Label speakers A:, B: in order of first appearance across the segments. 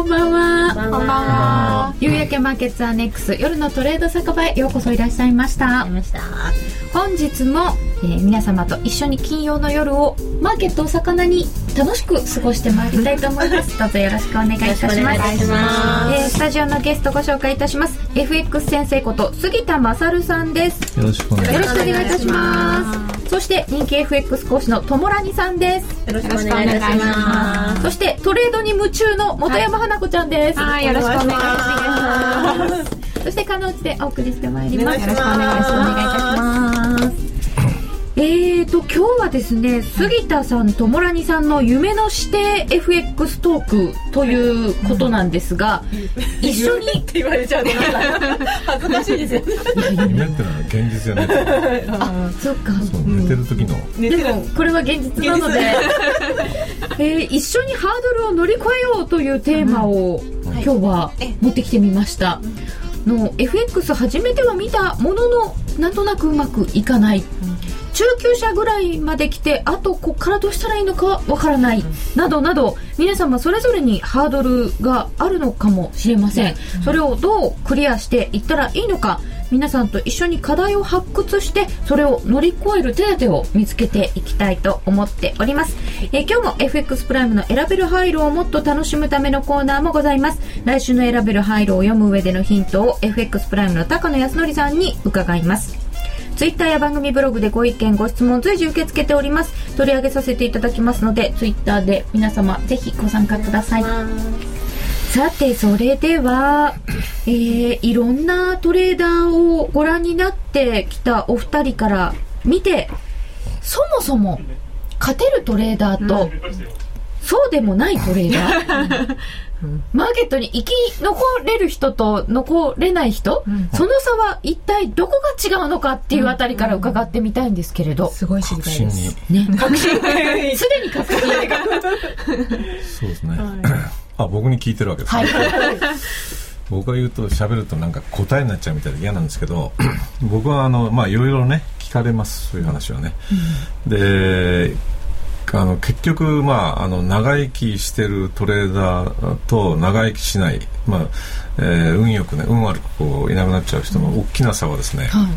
A: こんばんは。
B: こんばんは。
A: 夕焼けマーケッツアネックス夜のトレード酒場へようこそいらっしゃいました。本日も、えー、皆様と一緒に金曜の夜をマーケットお魚に楽しく過ごしてまいりたいと思います。どうぞよろしくお願いいたします。えー、スタジオのゲストご紹介いたします。FX 先生こと杉田勝さんです。
C: よろしくお願い
A: いたしますそして人気 FX 講師のともらにさんです。
B: よろしくお願いします。
A: そしてトレードに夢中の本山花子ちゃんです。
B: はいよろしくお願いします。
A: そして、かのうちでお送りしてまいります。よろしくお願いします。えーと、今日はですね、杉田さんともらにさんの夢の指定 FX トークということなんですが、
B: うん、一緒にって言われちゃうと恥ずかしいですよ
C: 夢ってのは現実じゃない
A: あ、そっか。
C: そう寝てる時の。
A: でも、これは現実なので、えー、一緒にハードルを乗り越えようというテーマを、今日は持ってきてみました。の FX 初めては見たもののなんとなくうまくいかない、中級者ぐらいまで来てあとこっからどうしたらいいのかわからない、などなど皆様それぞれにハードルがあるのかもしれません、それをどうクリアしていったらいいのか皆さんと一緒に課題を発掘してそれを乗り越える手立を見つけていきたいと思っております、え今日も FX プライムの選べる配慮をもっと楽しむためのコーナーもございます。来週の選べる配慮を読む上でのヒントを FX プライムの高野康則さんに伺いますツイッターや番組ブログでご意見ご質問随時受け付けております。取り上げさせていただきますのでツイッターで皆様ぜひご参加ください。さて、それでは、えー、いろんなトレーダーをご覧になってきたお二人から見て、そもそも勝てるトレーダーと、うん、そうでもないトレーダー、マーケットに生き残れる人と残れない人、うん、その差は一体どこが違うのかっていうあたりから伺ってみたいんですけれど、うん、
B: すごい知りたいです。
A: ね、確信すでに。確信
C: そうですね。はい。あ僕に聞いてるわけです、ね、はい、僕が言うと喋るとなんか答えになっちゃうみたいで嫌なんですけど僕はあのまあいろいろね聞かれますそういう話はね、うん、であの結局、まあ、あの長生きしてるトレーダーと長生きしない、まあえー、運よくね運悪くこういなくなっちゃう人の大きな差はですね、はい。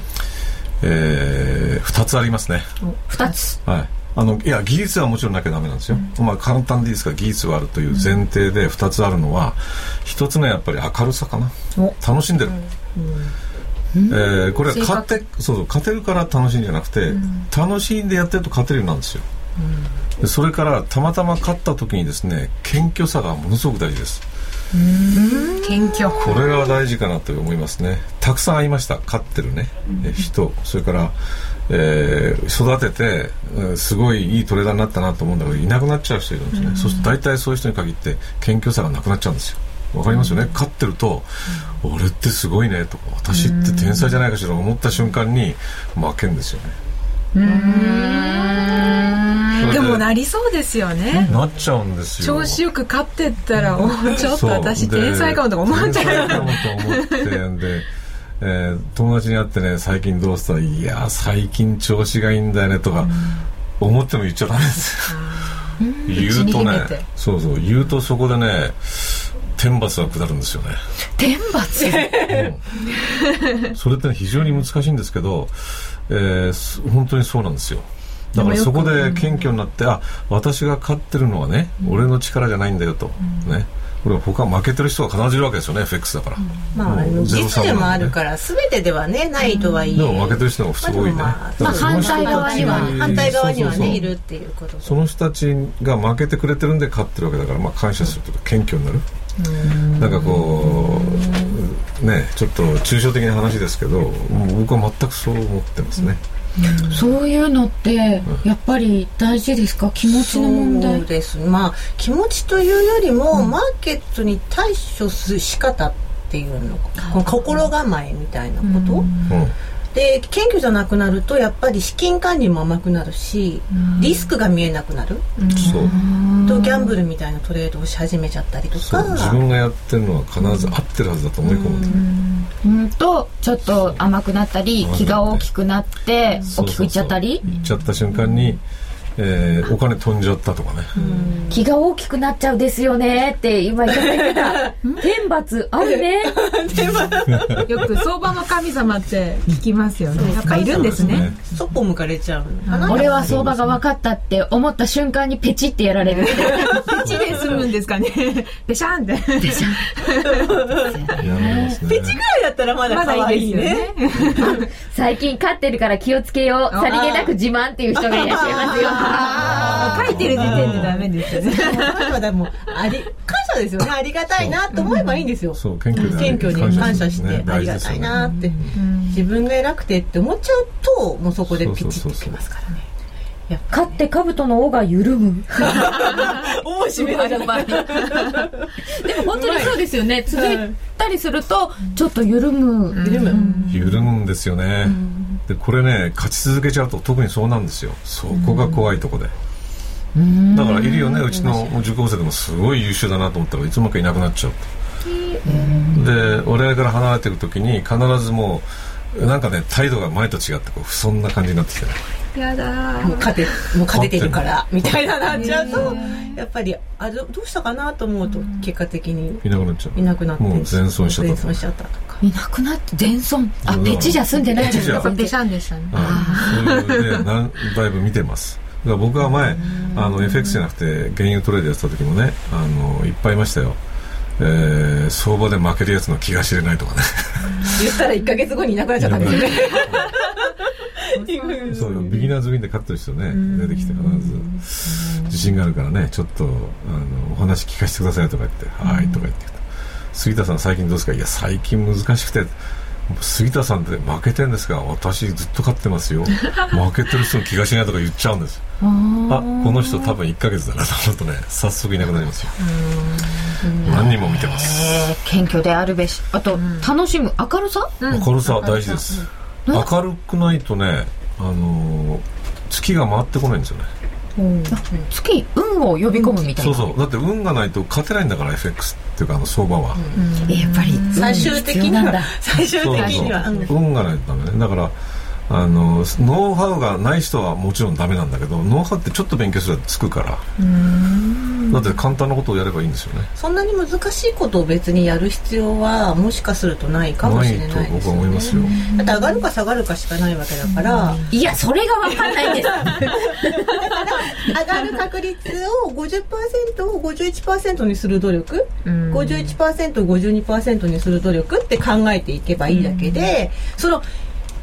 C: えー、2つありますね。
A: 2つ？
C: はい。あのいや技術はもちろんなきゃダメなんですよ、うん、まあ簡単でいいですが技術があるという前提で2つあるのは1つ目はやっぱり明るさかな。楽しんでる、うん、えー、これは勝てそうそう勝てるから楽しいんじゃなくて、うん、楽しんでやってると勝てるようなんですよ、うん、それからたまたま勝った時にですね謙虚さがものすごく大事です。
A: 謙虚。
C: これが大事かなと思いますね。たくさん会いました。勝ってるね、人。それからえー、育てて、うん、すごいいいトレーダーになったなと思うんだけどいなくなっちゃう人いるんですね、うん、そうすると大体そういう人に限って謙虚さがなくなっちゃうんですよ。わかりますよね、うん、勝ってると、俺ってすごいねとか私って天才じゃないかしらと思った瞬間に負けんですよね
B: でもなりそうですよね。
C: なっちゃうんですよ。
B: 調子よく勝ってったら、おちょっと私天才かもとか思っちゃう。と思
C: ってでえー、友達に会ってね最近どうした？らいや最近調子がいいんだよねとか思っても言っちゃダメです。言うとねそうそう言うとそこでね天罰が下るんですよね。
A: 天罰、
C: うん、それって、ね、非常に難しいんですけど、えー、本当にそうなんですよ。だからそこで謙虚になって、あ私が勝ってるのはね、俺の力じゃないんだよと、ね。これ他負けてる人が必ずいるわけですよね FX だから、
B: まあ実でもあるから全てではねないとはいえ、で
C: も負けてる人がすごいね、
A: まあ、反対側には
B: 反対側にはねいるっていうこと
C: その人たちが負けてくれてるんで勝ってるわけだから、まあ、感謝するとか謙虚になる。なんかこうねちょっと抽象的な話ですけど僕は全くそう思ってますね、
A: そういうのってやっぱり大事ですか？気持ちの問題。
B: そうです。まあ気持ちというよりも、うん、マーケットに対処する仕方っていうの心構えみたいなこと、うんで謙虚じゃなくなるとやっぱり資金管理も甘くなるし、リスクが見えなくなる、
C: そう。
B: とギャンブルみたいなトレードをし始めちゃったりとか。
C: 自分がやってるのは必ず合ってるはずだと思い込む。
A: うん。とちょっと甘くなったり気が大きくなって大きくいっちゃったり。
C: いっちゃった瞬間にえー、お金飛んじゃったとかね、
A: 気が大きくなっちゃうですよねって今言ってた。天罰あるね。
D: よく相場の神様って聞きますよね。やっぱいるんですね。
B: そっぽ向かれちゃう
A: 俺は相場が分かったって思った瞬間にペチってやられる。ペ
D: チで済むんですかね。ペシャンって。ペシャ
B: ン。ペチぐらいだったらまだ可愛いね。
A: 最近飼ってるから気をつけよう。さりげなく自慢っていう人がいらっしゃいますよ
D: 書いてる時点でダメですよね。
B: でもあり感謝ですよね。ありがたいなと思えばいいんですよ。
C: そう謙虚
B: 謙虚に感謝してありがたいなって自分が偉くてって思っちゃうともうそこでピチッときますからね。
A: 勝って兜の尾が緩む。
B: おしめのじゃない。でも
A: 本当にそうですよね。続いたりすると、ちょっと緩む。
B: 緩む。
C: 緩むんですよね。で、これね、勝ち続けちゃうと特にそうなんですよ。そこが怖いとこで。だからいるよねうちの受講生でもすごい優秀だなと思ったらいつもかいなくなっちゃうと。で俺から離れてる時に必ずもうなんかね態度が前と違ってこうそんな感じになってきてね。
D: やだ
B: もう勝てもう勝ててるからみたいななっちゃうとやっぱりあどどうしたかなと思うと結果的に。
C: いなくなっちゃう。
B: いなくなって
C: もう全損しちゃった。
B: 全損しちゃったとか。
A: いなくなって全損？あペチじゃ済んでないです
D: かペシャンでしたね。
C: そういうねだいぶ見てます。僕は前あの FX じゃなくて原油トレードやってた時もねあのいっぱいいましたよえー、相場で負けるやつの気が知れないとかね。
B: 言ったら1か月後にいなくなっちゃったんですね。
C: そうビギナーズウィンで勝ってる人ね出てきて必ず。自信があるからねちょっとあのお話聞かせてくださいとか言って「はい」とか言って杉田さん最近どうですか？いや最近難しくて杉田さんって負けてんですが私ずっと勝ってますよ。負けてる人の気がしないとか言っちゃうんです。あこの人多分1か月だなと思うとね早速いなくなりますよ。何人も見てます。
A: 謙虚であるべし。あと、楽しむ。明るさ、
C: 明るさ大事です、明るくないとねあの月が回ってこないんですよね
A: 月運を呼び込むみたい
C: な、そうそう。だって運がないと勝てないんだから FX っていうかあの相場は、
A: うん、やっぱり
B: 最終的には最終的には
C: 運。がないとダメね。だからあのノウハウがない人はもちろんダメなんだけどノウハウってちょっと勉強すればつくからだって簡単なことをやればいいんですよね。
B: そんなに難しいことを別にやる必要はもしかするとないかもしれないですよ、ね、僕は思いますよ。だって上がるか下がるかしかないわけだから。
A: いやそれが分かんないんです。
B: 上がる確率を50%を51%にする努力 51%52% にする努力って考えていけばいいだけでその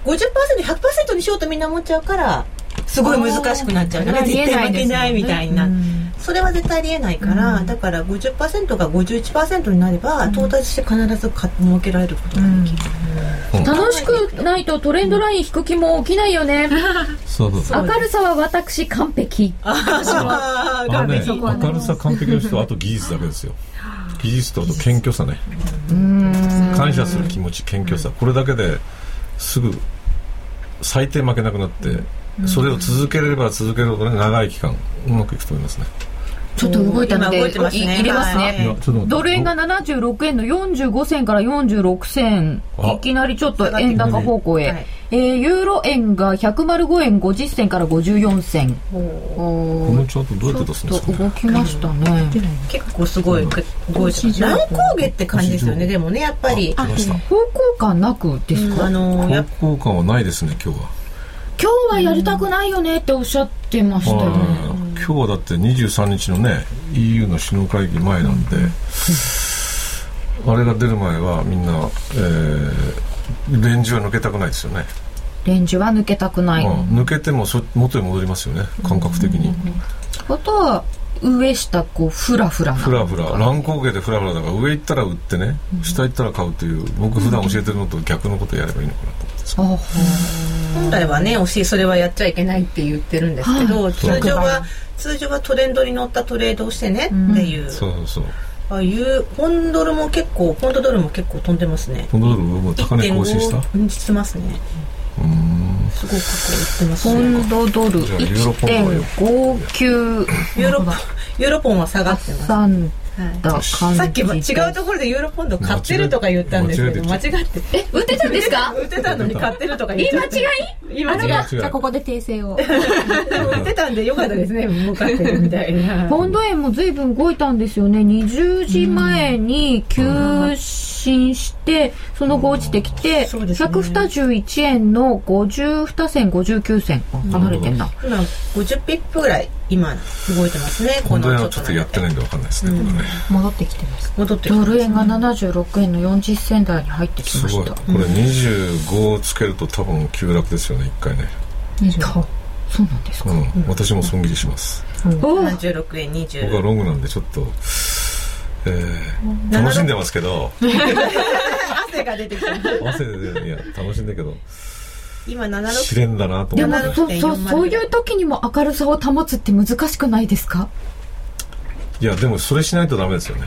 B: 50%100% にしようとみんな思っちゃうからすごい難しくなっちゃうから絶対負けないみたいな、それは絶対ありえないから、だから50%が51%になれば、到達して必ず儲けられることができ
A: る、楽しくないとトレンドライン引く気も起きないよね。
C: そうそうそう。
A: 明るさは私完璧。
C: 私は明るさ完璧の人はあと技術だけですよ。技術とあと謙虚さね。感謝する気持ち謙虚さ。これだけですぐ最低負けなくなって、それを続ければ続けるほど、ね、長い期間うまくいくと思いますね。
A: ちょっと動いたので、ね、入れますね、ドル円が76円の45銭から46銭いきなりちょっと円高方向へ、はい、えー、ユーロ円が105円50銭から54銭。
C: このチャートどうやって出すんですか、
A: ね、動きましたね、
B: 結構すごい動いて乱高下って感じですよねでもねやっぱり。
A: 方向感なくですか、うん、あ
C: のー、方向感はないですね今日は
A: 今日はやりたくないよねっておっしゃってましたよね、
C: 今日はだって23日のね EU の首脳会議前なんで、あれが出る前はみんな、えー、レンジは抜けたくないですよね。
A: レンジは抜けたくない、
C: 抜けてもそ元に戻りますよね感覚的に、
A: ことは上下こうフラフラ
C: フラフラ。乱高下でフラフラだから上行ったら売ってね、下行ったら買うという僕普段教えてるのと逆のことやればいいのかなと思って
B: 本来はね教えそれはやっちゃいけないって言ってるんですけど、はい、通常は通常はトレンドに乗ったトレードをしてねっていう、う
C: ん、そうそう。
B: ああいうポンドルも結構ポンドドルも結構飛んでますね。
C: ポンドドルも高値更新した？
B: してますね。うんすごくこう言ってます
A: ね。ポンドドル1.59
B: ユーロユーロポンは下がってます。
A: 3た感じ
B: さっきも違うところでユーロポンド買ってるとか言ったんですけど間違って。
A: え売ってたんですか？
B: 売ってたのに買ってるとか言っちゃ
A: 間違い
B: って。言い間違い？
D: じゃあここで訂正を。
B: 売ってたんでよかったですね。儲かってるみたいな。
A: ポンド円も随分動いたんですよね。20時前に急進してその後落ちてきて、
B: そうですね。
A: 121円の52銭59銭。離れてんな、
B: 今50ピップぐらい今動いてますね。
C: 本当には
B: の
C: ちょっとやってないんでわかんないですね、これね
D: 戻ってきてます。
B: 戻ってきて
A: ドル円が76円の40銭台に入ってき
C: すごい。
A: ました
C: これ25をつけると多分急落ですよね一回ね。
A: そう。なんですか、
C: うん、私も損切りします。
A: お
B: 76円
C: 僕は
B: 20
C: ロングなんでちょっと、えー楽しんでますけど。
B: 汗が出てきた
C: 汗でいや楽しんだけど。
B: 今
C: 試
B: 76
C: 練だなと
A: で
C: 思って。
A: もそうそうそういう時にも明るさを保つって難しくないですか？
C: いやでもそれしないとダメですよね。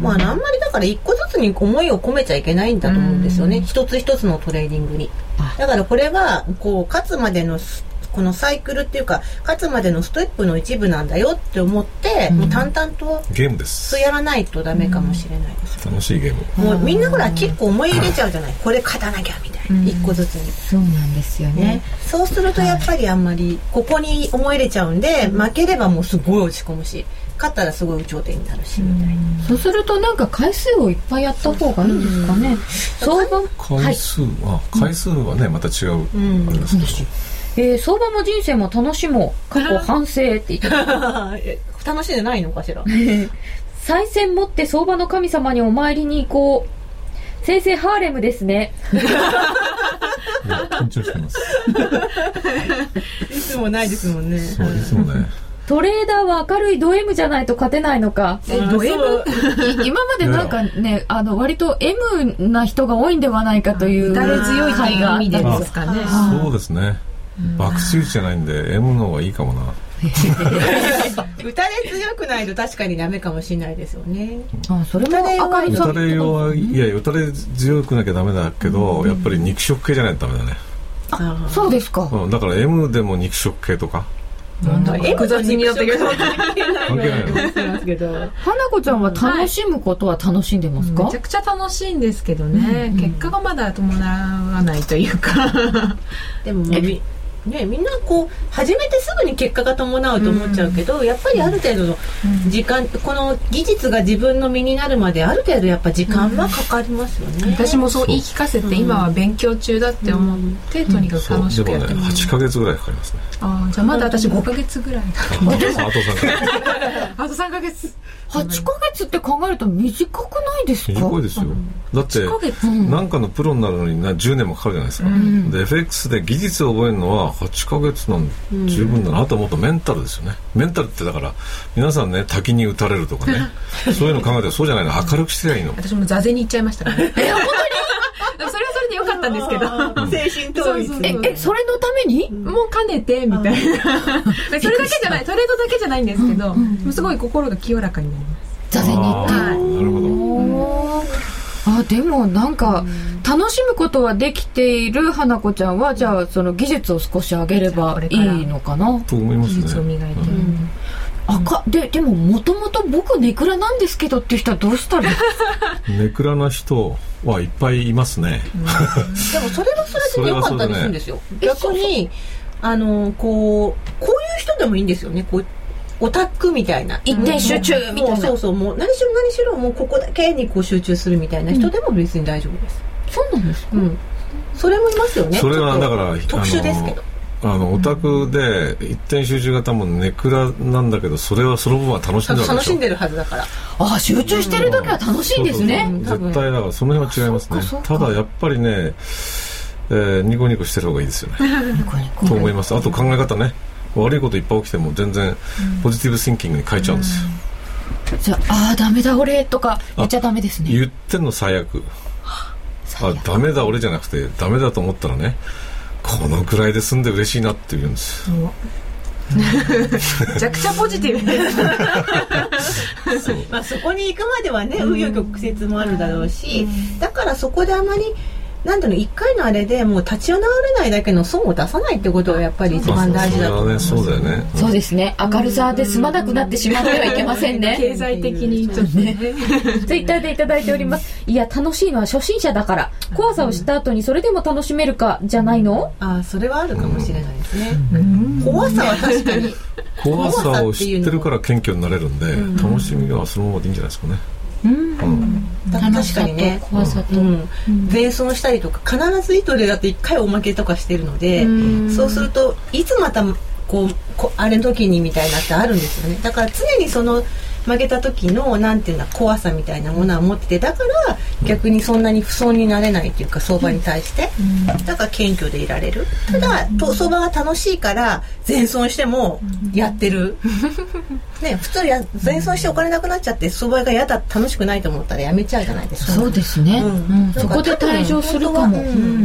B: まああんまりだから一個ずつに思いを込めちゃいけないんだと思うんですよね。一つ一つのトレーディングに。だからこれはこう勝つまでのスこのサイクルっていうか勝つまでのストップの一部なんだよって思って、もう淡々と
C: ゲームです。
B: そうやらないとダメかもしれないです、
C: 楽しいゲーム。
B: もうみんなほら結構思い入れちゃうじゃない。これ勝たなきゃみたいな。一個ずつに。
A: そうなんですよね、
B: そうするとやっぱりあんまりここに思い入れちゃうんで負ければもうすごい落ち込むし勝ったらすごい有頂天になるしみたいな。
A: そうするとなんか回数をいっぱいやった方がいいんですかね、相場？はい
C: 回数は、回数はねまた違う、あれですけど。
A: えー相場も人生も楽しもう。過去反省って言って。
B: 楽しんでないのかしら？
A: 再銭持って相場の神様にお参りに行こう。先生ハーレムですね。
C: 緊張してます。
B: いつもないですもんね。
C: そういつもね
A: トレーダーは明るいド M じゃないと勝てないのか。
B: えド M
A: い今までなんかねあの割と M な人が多いんではないかという
D: 打たれ強いと
A: 回が
D: 意味ですすかね。
C: そうですね。爆打ちじゃないんで M の方がいいかもな。
B: 打たれ強くないと確かにダメかもしれないですよね。
A: あそれも明る
C: 打
A: さ
C: たれ弱いいや打たれ強くなきゃダメだけど、やっぱり肉食系じゃないとダメだね、
B: あ
A: そうですか。
C: うん、だから M でも肉食系とか
B: なんだ
D: 複雑になってきました
B: けど。
A: 花子ちゃんは楽しむことは楽しんでますか、
D: めちゃくちゃ楽しいんですけどね、結果がまだ伴わないというか。
B: でももうみね、みんなこう始めてすぐに結果が伴うと思っちゃうけど、やっぱりある程度の時間、この技術が自分の身になるまである程度やっぱ時間はかかりますよね、
D: 私もそう言い聞かせて今は勉強中だって思って、とにかく楽しくやってます、
C: 8ヶ月ぐらいかかりますね。
D: ああじゃあまだ私5ヶ月ぐらいだ。
C: あとさん
D: あと3ヶ月。
A: 8ヶ月って考えると短くないですか？
C: 短いですよ。だって
D: 8ヶ月。
C: なんかのプロになるのにな10年もかかるじゃないですか、で FX で技術を覚えるのは8ヶ月なん十分だなあともっとメンタルですよね。メンタルってだから皆さんね滝に打たれるとかね。そういうの考えてそうじゃないの。明るくしてりゃいいの。
D: 私も座禅に行っちゃいましたからね。え本当に？それはそれでよかったんですけど。
B: 精神統一
D: そうそう。
A: ええそれのために？
D: もう兼ねてみたいな。それだけじゃないトレードだけじゃないんですけど、すごい心が清らかになります。
A: 座禅に行って。
C: あーなるほど
A: あでもなんか楽しむことはできている花子ちゃんはじゃあその技術を少し上げればいいのかな？
C: と思います
D: 技術を
C: ね
D: 磨いて、
A: 赤ででももともと僕ネクラなんですけどっていう人はどうしたら
C: ネクラな人はいっぱいいますね、
B: でもそれはそれで良かったりするんですよ、逆にあのこうこういう人でもいいんですよね。こうオタクみたいな。
A: 一点集中みたいな。
B: そうそう。もう何しろ何しろもうここだけにこう集中するみたいな人でも別に大丈夫です。
A: そうなんですか？
B: うん、それもいますよね。
C: それはだから
B: 特殊ですけど。
C: あのオタクで一点集中型もネクラなんだけどそれはその分は楽しんでるわけでしょ。
B: 楽しんでるはずだから。
A: あ集中してる時は楽しいんですね。
C: そうそうそう。絶対だからその辺は違いますね。ただやっぱりね、えーニコニコしてる方がいいですよね。
A: ニコニコ。
C: と思います。あと考え方ね悪いこといっぱい起きても全然ポジティブシンキングに変えちゃうんですよ、
A: じゃああーダメだ俺とか言っちゃダメですね。
C: 言ってんの最悪。あダメだ俺じゃなくてダメだと思ったらねこのくらいで済んで嬉しいなって言うんです。よ
D: めちゃくちゃポジティブ。です
B: まあ、そこに行くまではね紆余曲折もあるだろうし、だからそこであまりなんだろう1回のあれでもう立ち直れないだけの損を出さないってことがやっぱり一番大事だと思います。
C: そうだよね。
A: そうですね。明るさで済まなくなってしまってはいけませんね。
D: 経済的にちょっとね。
A: ツイッターでいただいております。いや楽しいのは初心者だから。怖さを知った後にそれでも楽しめるかじゃないの？
B: ああそれはあるかもしれないですね。怖さは確かに。
C: 怖さを知ってるから謙虚になれるんで楽しみはそのままでいいんじゃないですかね。
A: うん
B: 確かにね
A: 怖さと、
B: うん、したりとか必ず糸でだって一回おまけとかしてるのでそうするといつまたこうこあれの時にみたいなってあるんですよね。だから常にその負けた時のなんていうの怖さみたいなものは持っててだから逆にそんなに不損になれないっていうか相場に対して、だから謙虚でいられる。ただと相場が楽しいから前損してもやってる、ね普通や前損してお金なくなっちゃって相場が嫌だ楽しくないと思ったらやめちゃうじゃないですか。
A: そうですね、
B: うん。
A: うん。そこで退場するかも、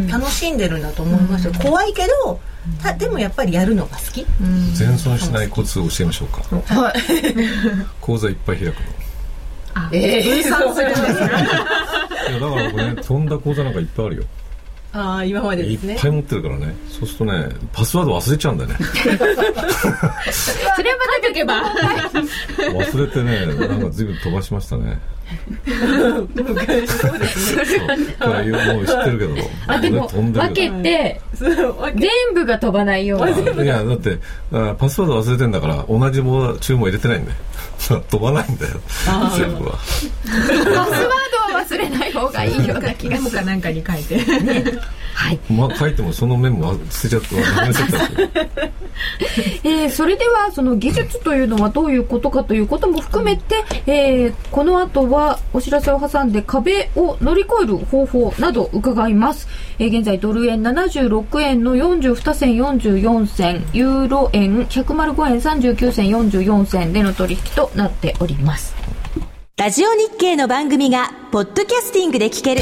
B: 楽しんでるんだと思いますよ、怖いけどたでもやっぱりやるのが好き、
C: 全損しないコツを教えましょうか。
A: はい。
C: 口座いっぱい開くの。
B: ええ
D: 分散するんですよ
C: いやだから僕ね飛んだ口座なんかいっぱいあるよ
B: ああ今まで
C: い
B: ですね。
C: っぱい持ってるからね。そうするとねパスワード忘れちゃうんだよね。
A: それはまだけば。
C: 忘れてねなんか随分飛ばしましたねそうこれもう知ってるけど。
A: あでも分
C: け
A: て全部が飛ばないように
C: いやだってあパスワード忘れてんだから同じ注文入れてないんだよ。飛ばないんだよ。全部は。
A: パスワードは忘れない方がいいような気が
D: かなんかに書いて。
A: はい、
C: まあ書いてもそのメモは捨てちゃって忘れちゃったんですよ
A: えーそれではその技術というのはどういうことかということも含めて、えーこの後ははお知らせを挟んで壁を乗り越える方法など伺います、えー現在ドル円76円の42銭44銭ユーロ円105円39銭44銭での取引となっております。
E: ラジオ日経の番組がポッドキャスティングで聞ける。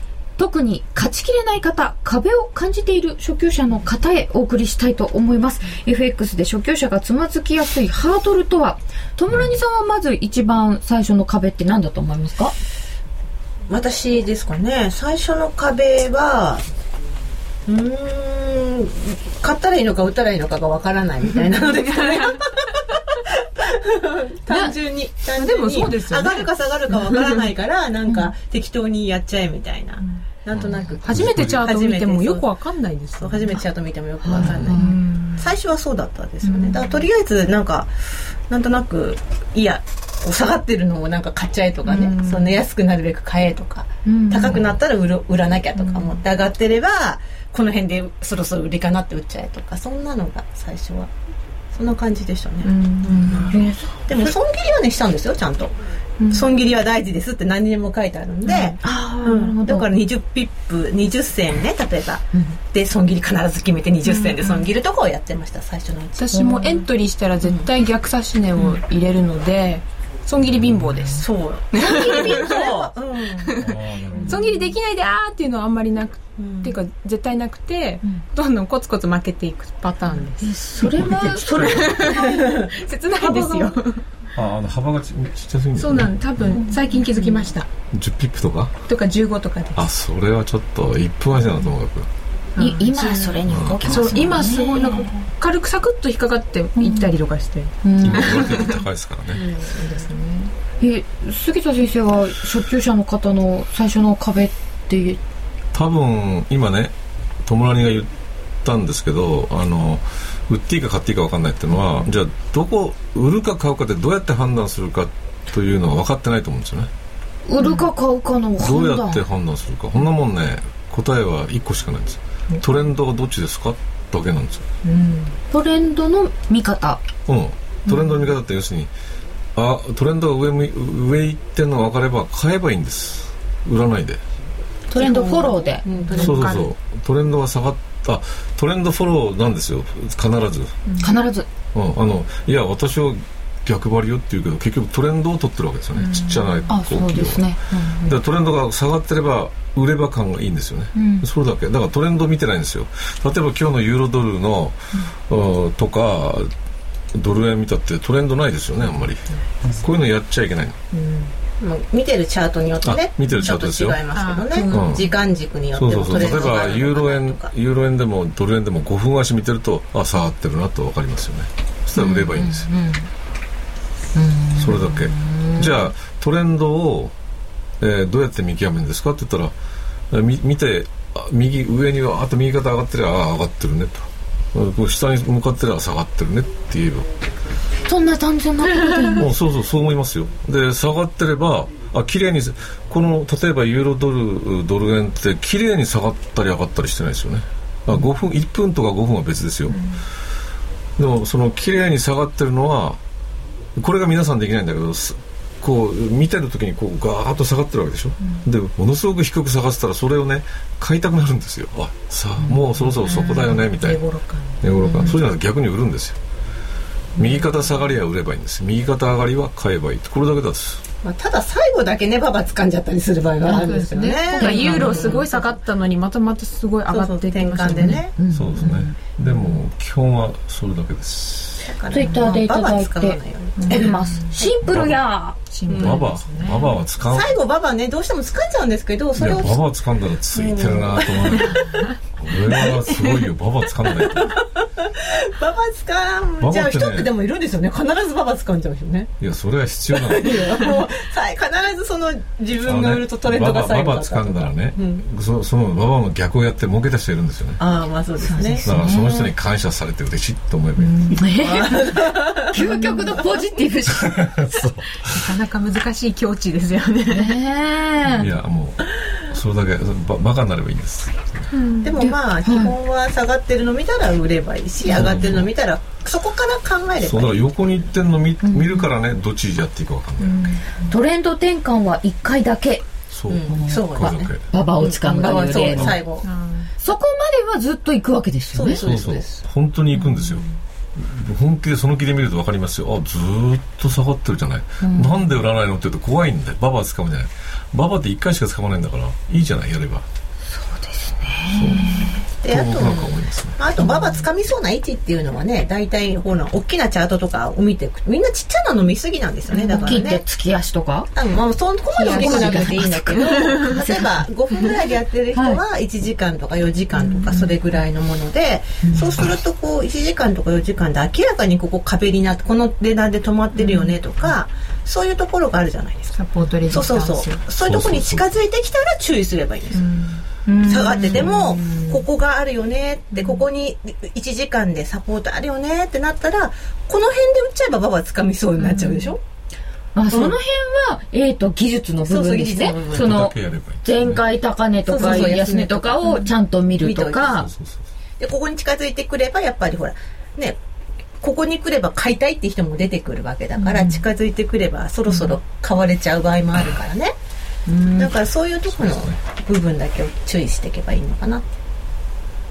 A: 特に勝ちきれない方壁を感じている初級者の方へお送りしたいと思います。FX で初級者がつまずきやすいハードルとはトムラニさんはまず一番最初の壁って何だと思いますか？
B: 私ですかね。最初の壁はうーん買ったらいいのか売ったらいいのかがわからないみたいなのですかね。単純に単純に
D: でもそうですよね。
B: 上がるか下がるかわからないからなんか適当にやっちゃえみたいな、なんとなく。
D: 初めてチャート見てもよくわ
B: か
D: かんないですよ
B: 初めてチャート見てもよくわかんない、最初はそうだったんですよね、だからとりあえずなんかなんとなくいや下がってるのをなんか買っちゃえとかね、その安くなるべく買えとか、高くなったら売る売らなきゃとか思って上がってればこの辺でそろそろ売りかなって売っちゃえとか。そんなのが最初はそんな感じでしたね、でも損切りはねしたんですよちゃんと、損切りは大事ですって何にも書いてあるんで、うん。だから20ピップ20銭ね例えば、で損切り必ず決めて20銭で損切るとこをやってました最初のうち。
D: 私もエントリーしたら絶対逆差し値を入れるので損切り貧乏です。
B: そう。損切り貧乏、うん。
D: 損切りできないであーっていうのはあんまりなくっていうか絶対なくてどんどんコツコツ負けていくパターンです。
A: それも それ。
D: 切ないですよ。
C: ああの幅がちちっちゃすぎる。んだ
D: そうなん多分最近気づきました。
C: 10ピップとか？
D: とか15とかです。
C: あそれはちょっと1分足だなともかく
A: い今はそれに動きます
D: そう今すごいなんか軽くサクッと引っかかっていったりとかして、
C: 今マーケット高いですからね。
A: え杉田先生は初級者の方の最初の壁って
C: 多分今ね友達が言ったんですけどあの売っていいか買っていいか分かんないっていうのはじゃあどこ売るか買うかってどうやって判断するかというのは分かってないと思うんですよね。
A: 売るか買うかの
C: どうやって判断するか。こんなもんね答えは1個しかないんですトレンドがどっちですか？だけなんですよ、
A: トレンドの見方。
C: うん。トレンドの見方って要するに、あトレンドが上上行ってるのが分かれば買えばいいんです。売らないで。
A: トレンドフォローで、
C: そうそうそう。トレンドが下がった。トレンドフォローなんですよ。必ず、
A: 必ず、
C: うん、あのいや私は逆張りよって言うけど結局トレンドを取ってるわけですよね、ちっちゃな
A: あそうですね、
C: でトレンドが下がってれば売れば感がいいんですよね、それだけ。だからトレンド見てないんですよ。例えば今日のユーロドルの、とかドル円見たってトレンドないですよねあんまり、こういうのやっちゃいけない。
B: の、見てるチャートによってね。
C: 見てるチャートですよ。
B: 違いますけどね、うん、時間軸によって
C: もそうそう例えばユーロ円ユーロ円でもドル円でも5分足見てるとあ下がってるなと分かりますよね。そしたら売ればいいんですよ、それだけ。じゃあトレンドを、えー、どうやって見極めるんですかって言ったらみ見て右上にはあと右肩上がってりゃあ上がってるねと。下に向かってりゃ下がってるねって言えば。
A: そんな単純なことで
C: も。そうそうそう思いますよ。で下がってればあ綺麗にこの例えばユーロドルドル円って綺麗に下がったり上がったりしてないですよね。あ5分1分とか5分は別ですよ、うん、でもその綺麗に下がってるのはこれが皆さんできないんだけどこう見てる時にこうガーッと下がってるわけでしょ、うん、でものすごく低く下がってたらそれをね買いたくなるんですよ。あさあもうそろそろそこだよねみたいな。寝頃感そうじゃないと逆に売るんですよ。右肩下がりは売ればいいんです右肩上がりは買えばいい。これだけです。
B: まあ、ただ最後だけねばば掴んじゃったりする場合があるんですよね。
D: ねユーロすごい下がったのにまたまたすごい上がってきましたね。ね
C: そうですね。でも基本はそれだけです。
A: ツイッターでいただいております。シンプルや
C: ババ、ババは使う。
B: 最後ババねどうしても掴んじゃうんですけど、それをバ
C: バ掴んだらついてるなと思う。俺はすごいよ、ババ掴んだよ。
B: ババ掴んじゃう人ってでもいるんですよね。必ずババ掴んじゃう人ね。
C: いやそれは必要なの。いや
B: もう必ずその自分が売るとトレンドが最
C: 後だったババ掴んだらね、そそのババの逆をやって儲けた人いるんですよね。
B: ああまあそうですね。
C: だからその人に感謝されて嬉しいと思えばいい。
A: 究極のポジティブ
D: そう。なかなか難しい境地ですよね。
C: いやもうそれだけばバカになればいいんです。
B: でもまあ基本は下がってるの見たら売ればいいし、上がってるの見たらそこから考えればいい。
C: そうだから横に行ってるの見,、見るからねどっちやっていいかわかんない。
A: トレンド転換は一回だけ。
C: そう。
B: そうだね。
A: ババを掴むと
B: いう例最後。
A: そこまではずっと行くわけですよね。
B: そうそうそう。
C: 本当に行くんですよ。本気でその気で見ると分かりますよ。あずっと下がってるじゃない、うん、なんで売らないのって言うと怖いんだよ。ババ掴むじゃない。ババって1回しか掴まないんだから。いいじゃないやれば。
A: そうですね
B: であと、あとババ掴みそうな位置っていうのはね大体ほら大きなチャートとかを見ていくみんなちっちゃなの見すぎなんですよね。だからね。
A: 月足とか？
B: あまあそこまで大きくなくていいんだけど例えば5分ぐらいでやってる人は1時間とか4時間とかそれぐらいのもので、そうするとこう1時間とか4時間で明らかにここ壁になってこの値段で止まってるよねとか、そういうところがあるじゃないですか。
D: サポートレジ
B: スタンス。そうそうそう。そういうところに近づいてきたら注意すればいいんですよ、下がっててもここがあるよねってここに1時間でサポートあるよねってなったらこの辺で売っちゃえばババ掴みそうになっちゃうでしょ、
A: あその辺は、えーと、技術の部分ですね。その前回高値とか安値とかをちゃんと見るとか。
B: でここに近づいてくればやっぱりほらねここに来れば買いたいって人も出てくるわけだから、近づいてくればそろそろ買われちゃう場合もあるからね、だからそういうところの部分だけを注意していけばいいのかな、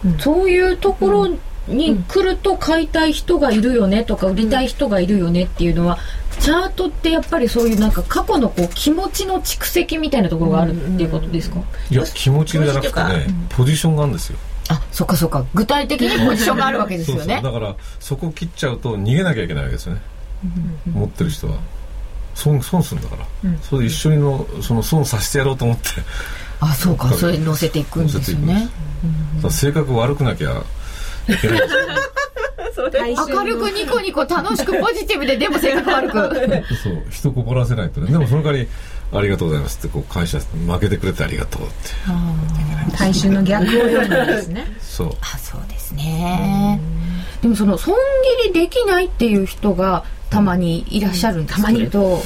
A: うん、そういうところに来ると買いたい人がいるよねとか売りたい人がいるよねっていうのはチャートってやっぱりそういうなんか過去のこう気持ちの蓄積みたいなところがあるっていうことですか、
C: いや気持ちじゃなくてねポジションがあるんですよ。
A: あそっかそっか。具体的にポジションがあるわけですよね。
C: だからそこ切っちゃうと逃げなきゃいけないわけですよね。持ってる人は。損損するんだから、うん、それで一緒にのその損させてやろうと思って。
A: あそうか。それ乗せていくんですよ。ね、
C: うん、性格悪くなきゃいけない
A: 明るくニコニコ楽しくポジティブででも性格悪く。
C: そう。人心らせないとね。でもその代わりありがとうございますってこう感謝負けてくれてありがとうって。
D: 大衆の逆を読むんですね。
C: そう。
A: あそうですね。でもその損切りできないっていう人がたまにいらっしゃるんですけれど、よ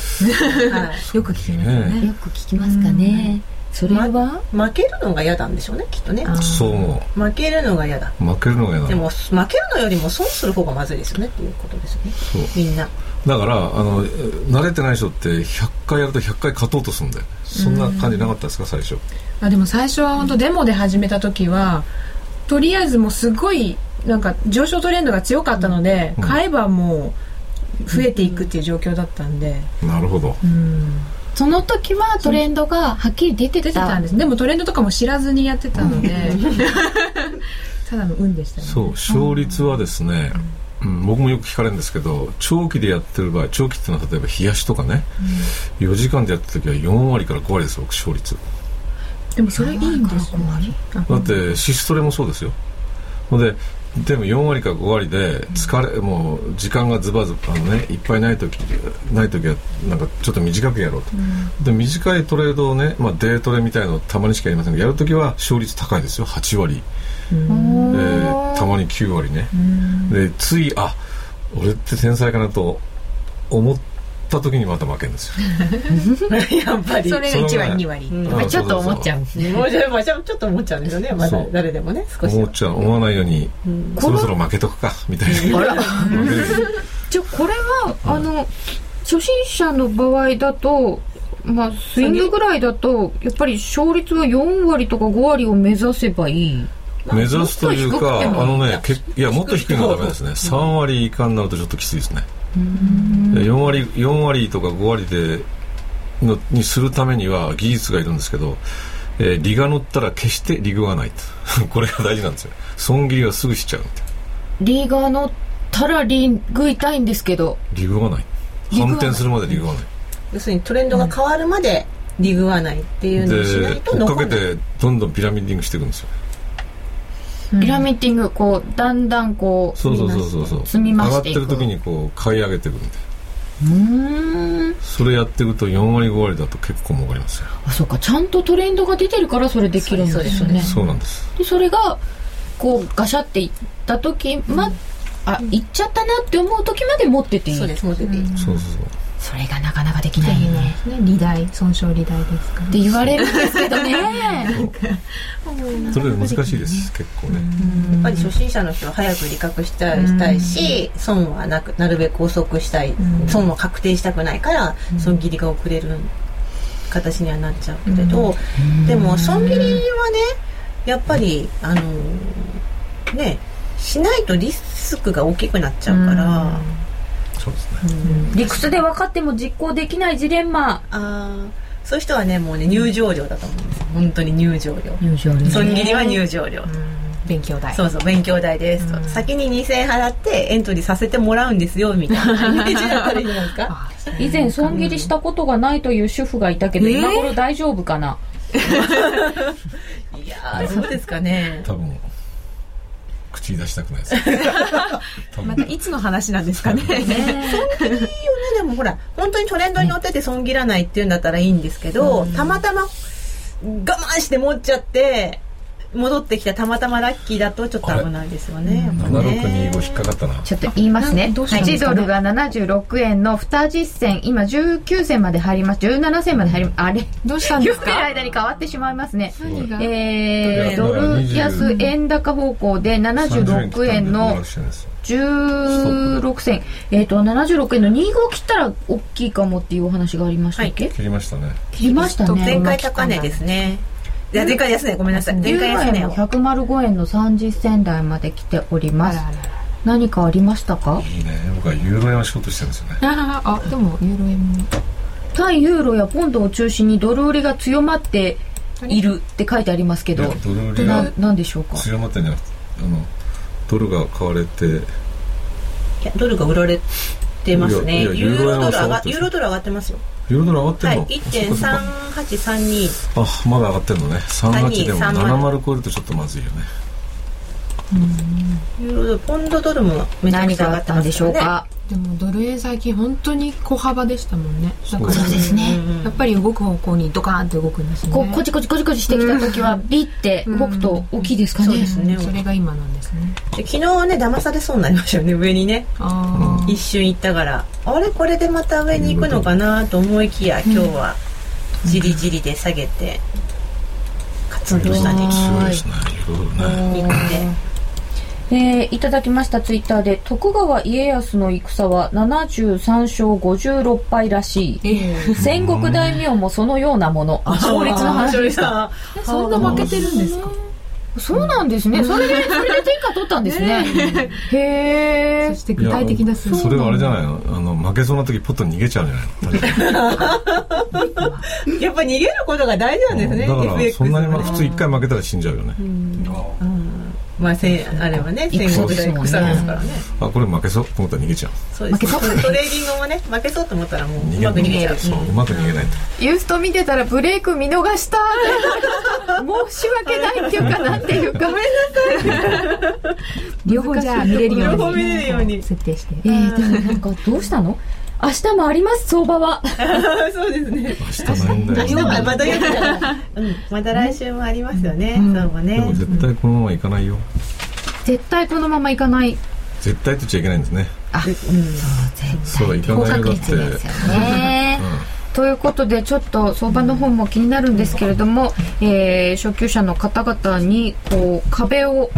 D: く聞きますね。
A: く聞きますかね、それは、
B: 負けるのが嫌なんでしょうねきっとね。
C: そう。
B: 負けるのが嫌だ。
C: 負けるのが嫌だ。
B: でも負けるのよりも損する方がまずいですよねっていうことですよね。
C: そう。
B: みんな。
C: だからあの慣れてない人って100回やると100回勝とうとするんだよ。そんな感じなかったですか最初。
D: あでも最初は本当デモで始めた時はとりあえずもうすごいなんか上昇トレンドが強かったので、
C: うん。
D: 買えばもう増えていくっていう状況だったんで、
C: なるほど。
D: うん、
A: その時はトレンドがはっきり出てた。
D: 出てたんです。でもトレンドとかも知らずにやってたので、ただの運でしたね。
C: そう勝率はですね、うん、僕もよく聞かれるんですけど長期でやってる場合長期っていうのは例えば冷やしとかね、4時間でやった時は4割から5割です僕勝率。
D: でもそれいいんですよね。
C: だってシストレもそうですよ。ほんででも4割か5割で疲れもう時間がズバズバあのねいっぱいない時ない時はなんかちょっと短くやろうと、で短いトレードをね、まあ、デートレみたいのたまにしかやりませんがやる時は勝率高いですよ。8割、えーたまに9割ね、でついあ俺って天才かなと思った時にまた負けるんですよ。
B: やっぱり。
D: それが1割2割、
B: う
A: ちょっと思っちゃう
B: もうじゃあまあちょっと思っちゃう。んですよねまだ誰でもね少しは。
C: 思っちゃう。思わないように、そろそろ負けとくかみたいな。
A: じゃあこれは、あの初心者の場合だとまあスイングぐらいだとやっぱり勝率は4割とか5割を目指せばいい。
C: 目指すという
A: もっと低くても。
C: かあのねけいやもっと低いのはダメですね。3割以下になるとちょっときついですね。で4割4割とか5割でのにするためには技術がいるんですけど、えー利が乗ったら決して利具がないと。これが大事なんですよ。損切りはすぐしちゃうみたいな
A: リーガー乗ったらリグいたいんですけど。
C: 利具がない。反転するまで利具がない。
B: 要するにトレンドが変わるまでリグわないっていうのをしない
C: で
B: と
C: 追っかけてどんどんピラミッディングしていくんですよ
A: ピラミッディングこうだんだんこう
C: そうそうそうそう
A: 積み増
C: 上がっ
A: してていく
C: る時にこう買い上げていくみたいな
A: うーん。
C: それやっていくと4割5割だと結構儲かりますよ。
A: あそうか。ちゃんとトレンドが出てるからそれできるんですよね。
C: そうなんです。
A: でそれがこうガシャっていった時ま、あいっちゃったなって思う時まで持ってていい。
B: そうです持ってていい。
C: そうそうそう
A: それがなかなかできないよね。
D: ね。利大損傷利大ですから。
A: って言われるんですけどね。
C: それ難しいです結構ね。
B: やっぱり初心者の人は早く理覚したいしたいし損はなくなるべく遅くしたい損は確定したくないから損切りが遅れる形にはなっちゃうけれどでも損切りはねやっぱりあのねしないとリスクが大きくなっちゃうから
C: そうですね。
A: 理屈で分かっても実行できないジレンマ。
B: あー。そういう人はねもうね入場料だと思うんですよ。本当に入場料。損切りは入場料。
D: 勉強代。
B: そうそう勉強代ですと、先に2000円払ってエントリーさせてもらうんですよみたいな。イメージだったらいいんじゃないですか
A: 以前損切りしたことがないという主婦がいたけど、今頃大丈夫かな？い
B: やーどうですかね。
C: 多分口に出したくないです。
D: またいつの話なんですかね。
B: 損切りをね。でもほら本当にトレンドに乗ってて損切らないっていうんだったらいいんですけど、たまたま我慢して持っちゃって戻ってきたたまたまラッキーだとちょっと危ないですよねやっぱね。
C: 7625引っかかったな。
A: ちょっと言いますね。
D: どうしたんです
A: 1
D: かね
A: ドルが76円の2実銭、今19銭まで入ります。17銭まで入ります。あれ？
D: どうしたんですか？
A: 読んでる間に変わってしまいますね。
D: 何が？
A: えー、ドル
C: 20
A: 安円高方向で76円の16銭。えっ、と、76円の25切ったら大きいかもっていうお話がありましたっけ、
C: 切りましたね。
A: 切りましたね。
B: 前回高値ですねいや前回安値ごめんなさい。前回安値
A: 円も
B: を
A: 105円の30銭台まで来ております。何かありましたか？
C: いいね。僕はユーロ円をしようとしてるんですよね。
D: ああでもユーロ円も。
A: 対ユーロやポンドを中心にドル売りが強まっているって書いてありますけど
C: ドル売り
A: な
C: が
A: なんでしょうか？
C: 強まってんじゃなくてあのドルが買われて
B: いやドルが売られてますね。ユーロドル上
C: が
B: ユーロドル上がってますよ
C: ユドル上がってんの、
B: はい1.3832
C: あまだ上がってんのね。38でも
B: 32
C: 70超えるとちょっとまずいよね
B: ポンドドルも
A: めちゃくちゃ上がったんでしょうか？
D: でもドル円最近本当に小幅でしたもんね。だから
A: そうですね。
D: やっぱり動く方向にドカーンって動くんですね。
A: ここちこちこちこちしてきた時はビッて動くと大きいですかね、そうです
D: ね。それが今なんですね。
B: 昨日ね騙されそうになりましたよね上にね。一瞬行ったから。あれ？これでまた上に行くのかなと思いきや今日はじりじりで下げてカツンとしたね
C: 強い。ですね。行
A: ってえー、いただきましたツイッターで徳川家康の戦は73勝56敗らしい、えー、戦国大名もそのようなもの。勝率の話でした。
D: そんな負けてるんですか？
A: そうなんですね。それで、それで天下取ったんですね。へえ。
D: そして具体的な
C: それはあれじゃないの？あの、負けそうな時ポッと逃げちゃうんじゃないの？
B: やっぱ逃げることが大事なんですね。
C: だから、そんなに普通一回負けたら死んじゃうよね。
B: まあ、せあれはね戦国大戦ですからね。
C: あこれ負けそう？と思ったら逃げちゃう
B: そう？ですトレーディングもね負けそうと思ったらもううまく逃げちゃう。
C: そううまく逃げない
A: と。ユースト見てたらブレイク見逃した 申し訳ないっていうかなんていうか。ごめんなさ い。
D: 両方じゃあ見れるように
B: 両方見れるように。
D: 設定して。
A: えー、でもなんかどうしたの？明日もあります相場は。
B: そうですね。
C: 明日ないんだよ、
B: ね、またうん、また来週もありますよね、うん、そうね。
C: でも絶対このままいかないよ。
A: 絶対このままいかない。
C: 絶対と言っちゃいけないんですね。
A: あ、うん、そう絶対。
C: そういかないよだって。ですよ
A: ね、うん、ということでちょっと相場の方も気になるんですけれども、えー、初級者の方々にこう壁を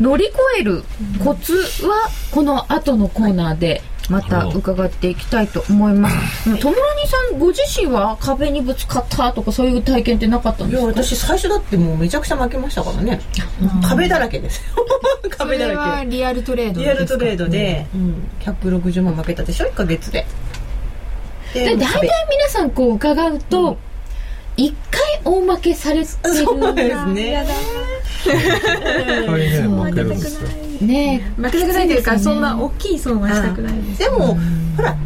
A: 乗り越えるコツはこの後のコーナーでまた伺っていきたいと思います。ともらにさんご自身は壁にぶつかったとかそういう体験ってなかったんですか？いや
B: 私最初だってもうめちゃくちゃ負けましたからね。壁だらけですよ。
D: 壁だらけ。リアルトレード
B: リアルトレードで、うん、160万負けたでしょ？1ヶ月で。
A: で大体皆さんこう伺うと。一回大負けされてる
B: そうですね。
C: 大変負けるんですよ。
A: ね。
D: 負けたくないというか、ね、そんな大きい損はしたくないです、
B: でも、ほら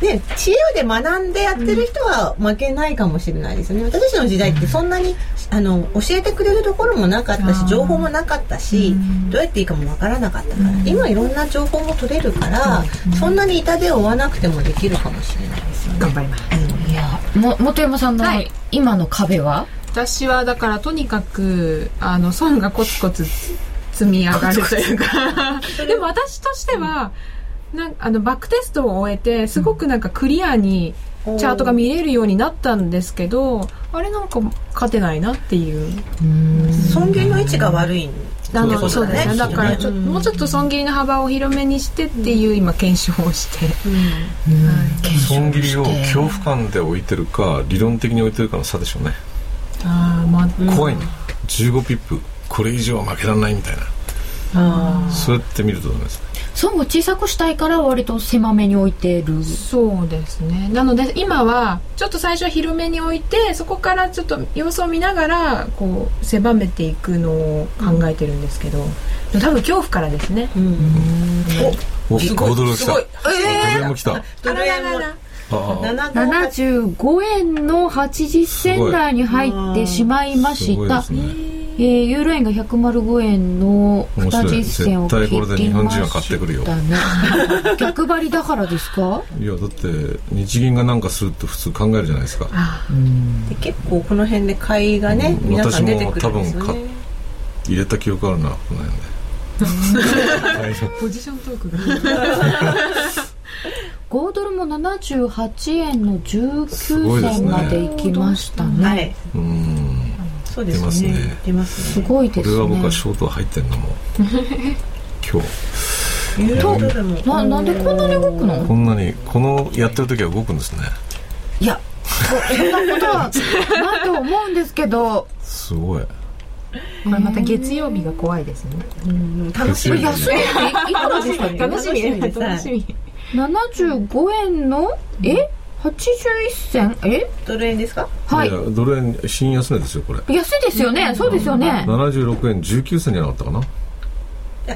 B: ね、知恵で学んでやってる人は負けないかもしれないですね、私たちの時代ってそんなにあの教えてくれるところもなかったし情報もなかったしどうやっていいかもわからなかったから。今いろんな情報も取れるからそんなに痛手を負わなくてもできるかもしれないですよね。
D: 頑張ります、
A: いやも本山さんの今の壁は、
D: 私はだからとにかくあの損がコツコツ積み上がるというか。でも私としてはなんあのバックテストを終えてすごくなんかクリアにチャートが見れるようになったんですけどあれなんか勝てないなっていう。
B: 損切りの位置が悪い。
D: あのそうですね。だからちょもうちょっと損切りの幅を広めにしてっていう今検証をして、
C: 損切りを恐怖感で置いてるか理論的に置いてるかの差でしょうね。
D: あま
C: あ怖いね。15ピップこれ以上は負けられないみたいな。そうやって見るとダメですね
A: 損を小さくしたいから割と狭めに置いてる。
D: そうですね。なので今はちょっと最初は広めに置いてそこからちょっと様子を見ながらこう狭めていくのを考えてるんですけど、うん、多分恐怖からですね。うん。
C: おお5ドル来たえ
A: ー、
C: ドル円も来た。
D: ドル円も
A: 75円の80銭台に入ってしまいました、えー、ユーロ円が105円の20銭を切
C: ってこれで日本人は買ってくるよ、ね、
A: 逆張りだからですか？
C: いやだって日銀が何かするって普通考えるじゃないですか。
B: で結構この辺で買いがね、うん、皆さん出てくるんですよ、ね、私も多分
C: 入れた記憶あるなこの辺
D: で。ポジショントークが。
A: 5ドルも78円の19銭まで行きましたね、ね。はい、
C: うん
B: そうですね。出ます
A: ね。すごいですね。
C: これは僕はショート入ってんのも 今日。
A: とななんでこんなに動くの？
C: こんなにこのやってる時は動くんですね。
A: いやそんなことはないと思うんですけど。
C: すごい。こ
D: れまた月曜日が怖いですね。
A: うん、楽しみ。安い。いくらでしたっけ？
D: 楽しみ。楽しみ。
A: 七十五円の？え？？81銭？え？
B: ドル円ですか？
A: はい。
C: ドル円新安値ですよこれ。
A: 安いですよね、そうですよね。
C: 76円19銭じゃなかったかな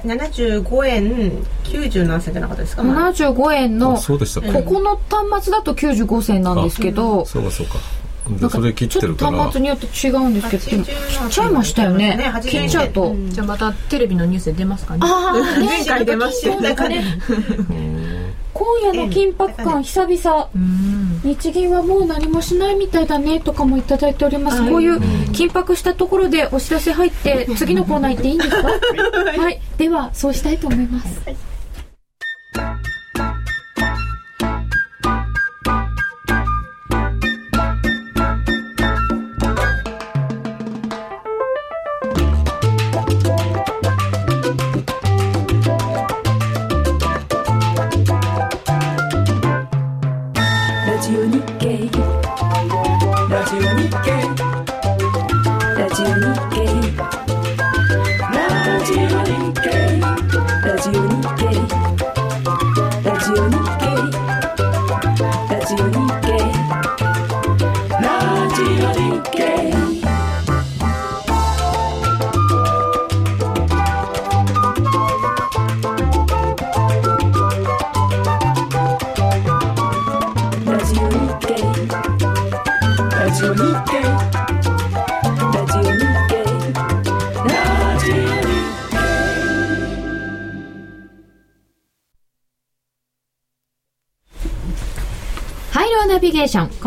B: ？75円90何銭じゃなかったですか
A: ？75円の
C: そうでした
A: ここの端末だと95銭なんですけど。
C: そうかそうか。でそれ切ってるから。
A: 端末によって違うんですけど。切っちゃいましたよね。切っちゃうと、
D: じゃあまたテレビのニュースで出ますかね。
A: ああ
D: 前回出ましたよね
A: 今夜の緊迫感久々。日銀はもう何もしないみたいだねとかもいただいております。こういう緊迫したところでお知らせ入って次のコーナー行っていいんですか？はい。ではそうしたいと思います。ビ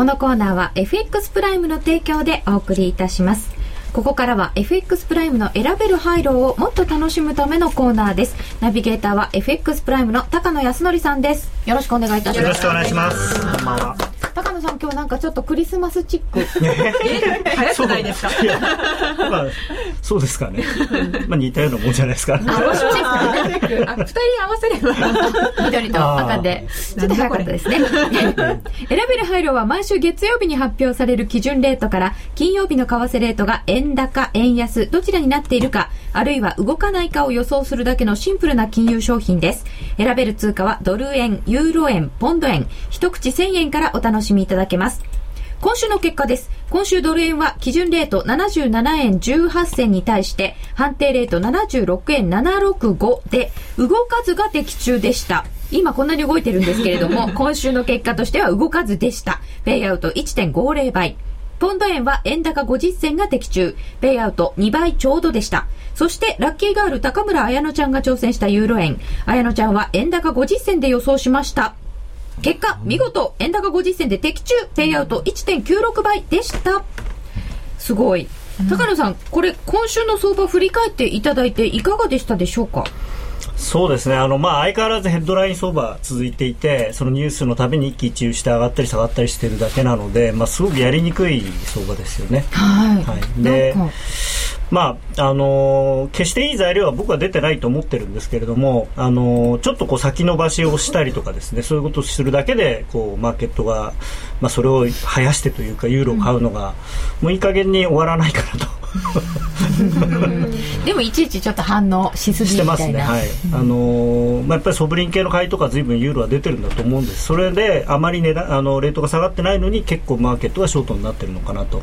A: このコーナーは FX プライムの提供でお送りいたします。ここからは FX プライムの選べる廃炉をもっと楽しむためのコーナーです。ナビゲーターは FX プライムの高野康則さんです。よろしくお願いいたします。よ
F: ろしくお願いします。こんばんは。
A: 今日なんかちょっとクリスマスチック。
D: 早くないですか？
F: まあ、そうですかね。まあ似たようなもんじゃないですか。あ、
A: もしもし 二人合わせれば。緑と赤で。ちょっと早かったですね。選べる配慮は毎週月曜日に発表される基準レートから、金曜日の為替レートが円高、円安、どちらになっているか、あるいは動かないかを予想するだけのシンプルな金融商品です。選べる通貨はドル円、ユーロ円、ポンド円、一口1000円からお楽しみいただけます。今週の結果です。今週ドル円は基準レート77円18銭に対して判定レート76円765で動かずが的中でした。今こんなに動いてるんですけれども、今週の結果としては動かずでした。ペイアウト1.50倍。ポンド円は円高50銭が的中。ペイアウト2倍ちょうどでした。そして、ラッキーガール高村彩乃ちゃんが挑戦したユーロ円。彩乃ちゃんは円高50銭で予想しました。結果、見事、円高50銭で的中、ペイアウト1.96倍でした。すごい。高野さん、これ、今週の相場振り返っていただいて、いかがでしたでしょうか？
F: そうですねあの、まあ、相変わらずヘッドライン相場続いていてそのニュースのたびに一喜一憂して上がったり下がったりしてるだけなので、まあ、すごくやりにくい相場ですよね。
A: はい、はい、
F: でまああのー、決していい材料は僕は出てないと思ってるんですけれども、あのー、ちょっとこう先延ばしをしたりとかですねそういうことをするだけでこうマーケットが、まあ、それを生やしてというかユーロを買うのが、もういい加減に終わらないかなと。
A: でもいちいちちょっと反応しすぎしてますね、
F: はい。あのー、まあ、やっぱりソブリン系の買いとか随分ユーロは出てるんだと思うんです。それであまり値段あのレートが下がってないのに結構マーケットがショートになってるのかなと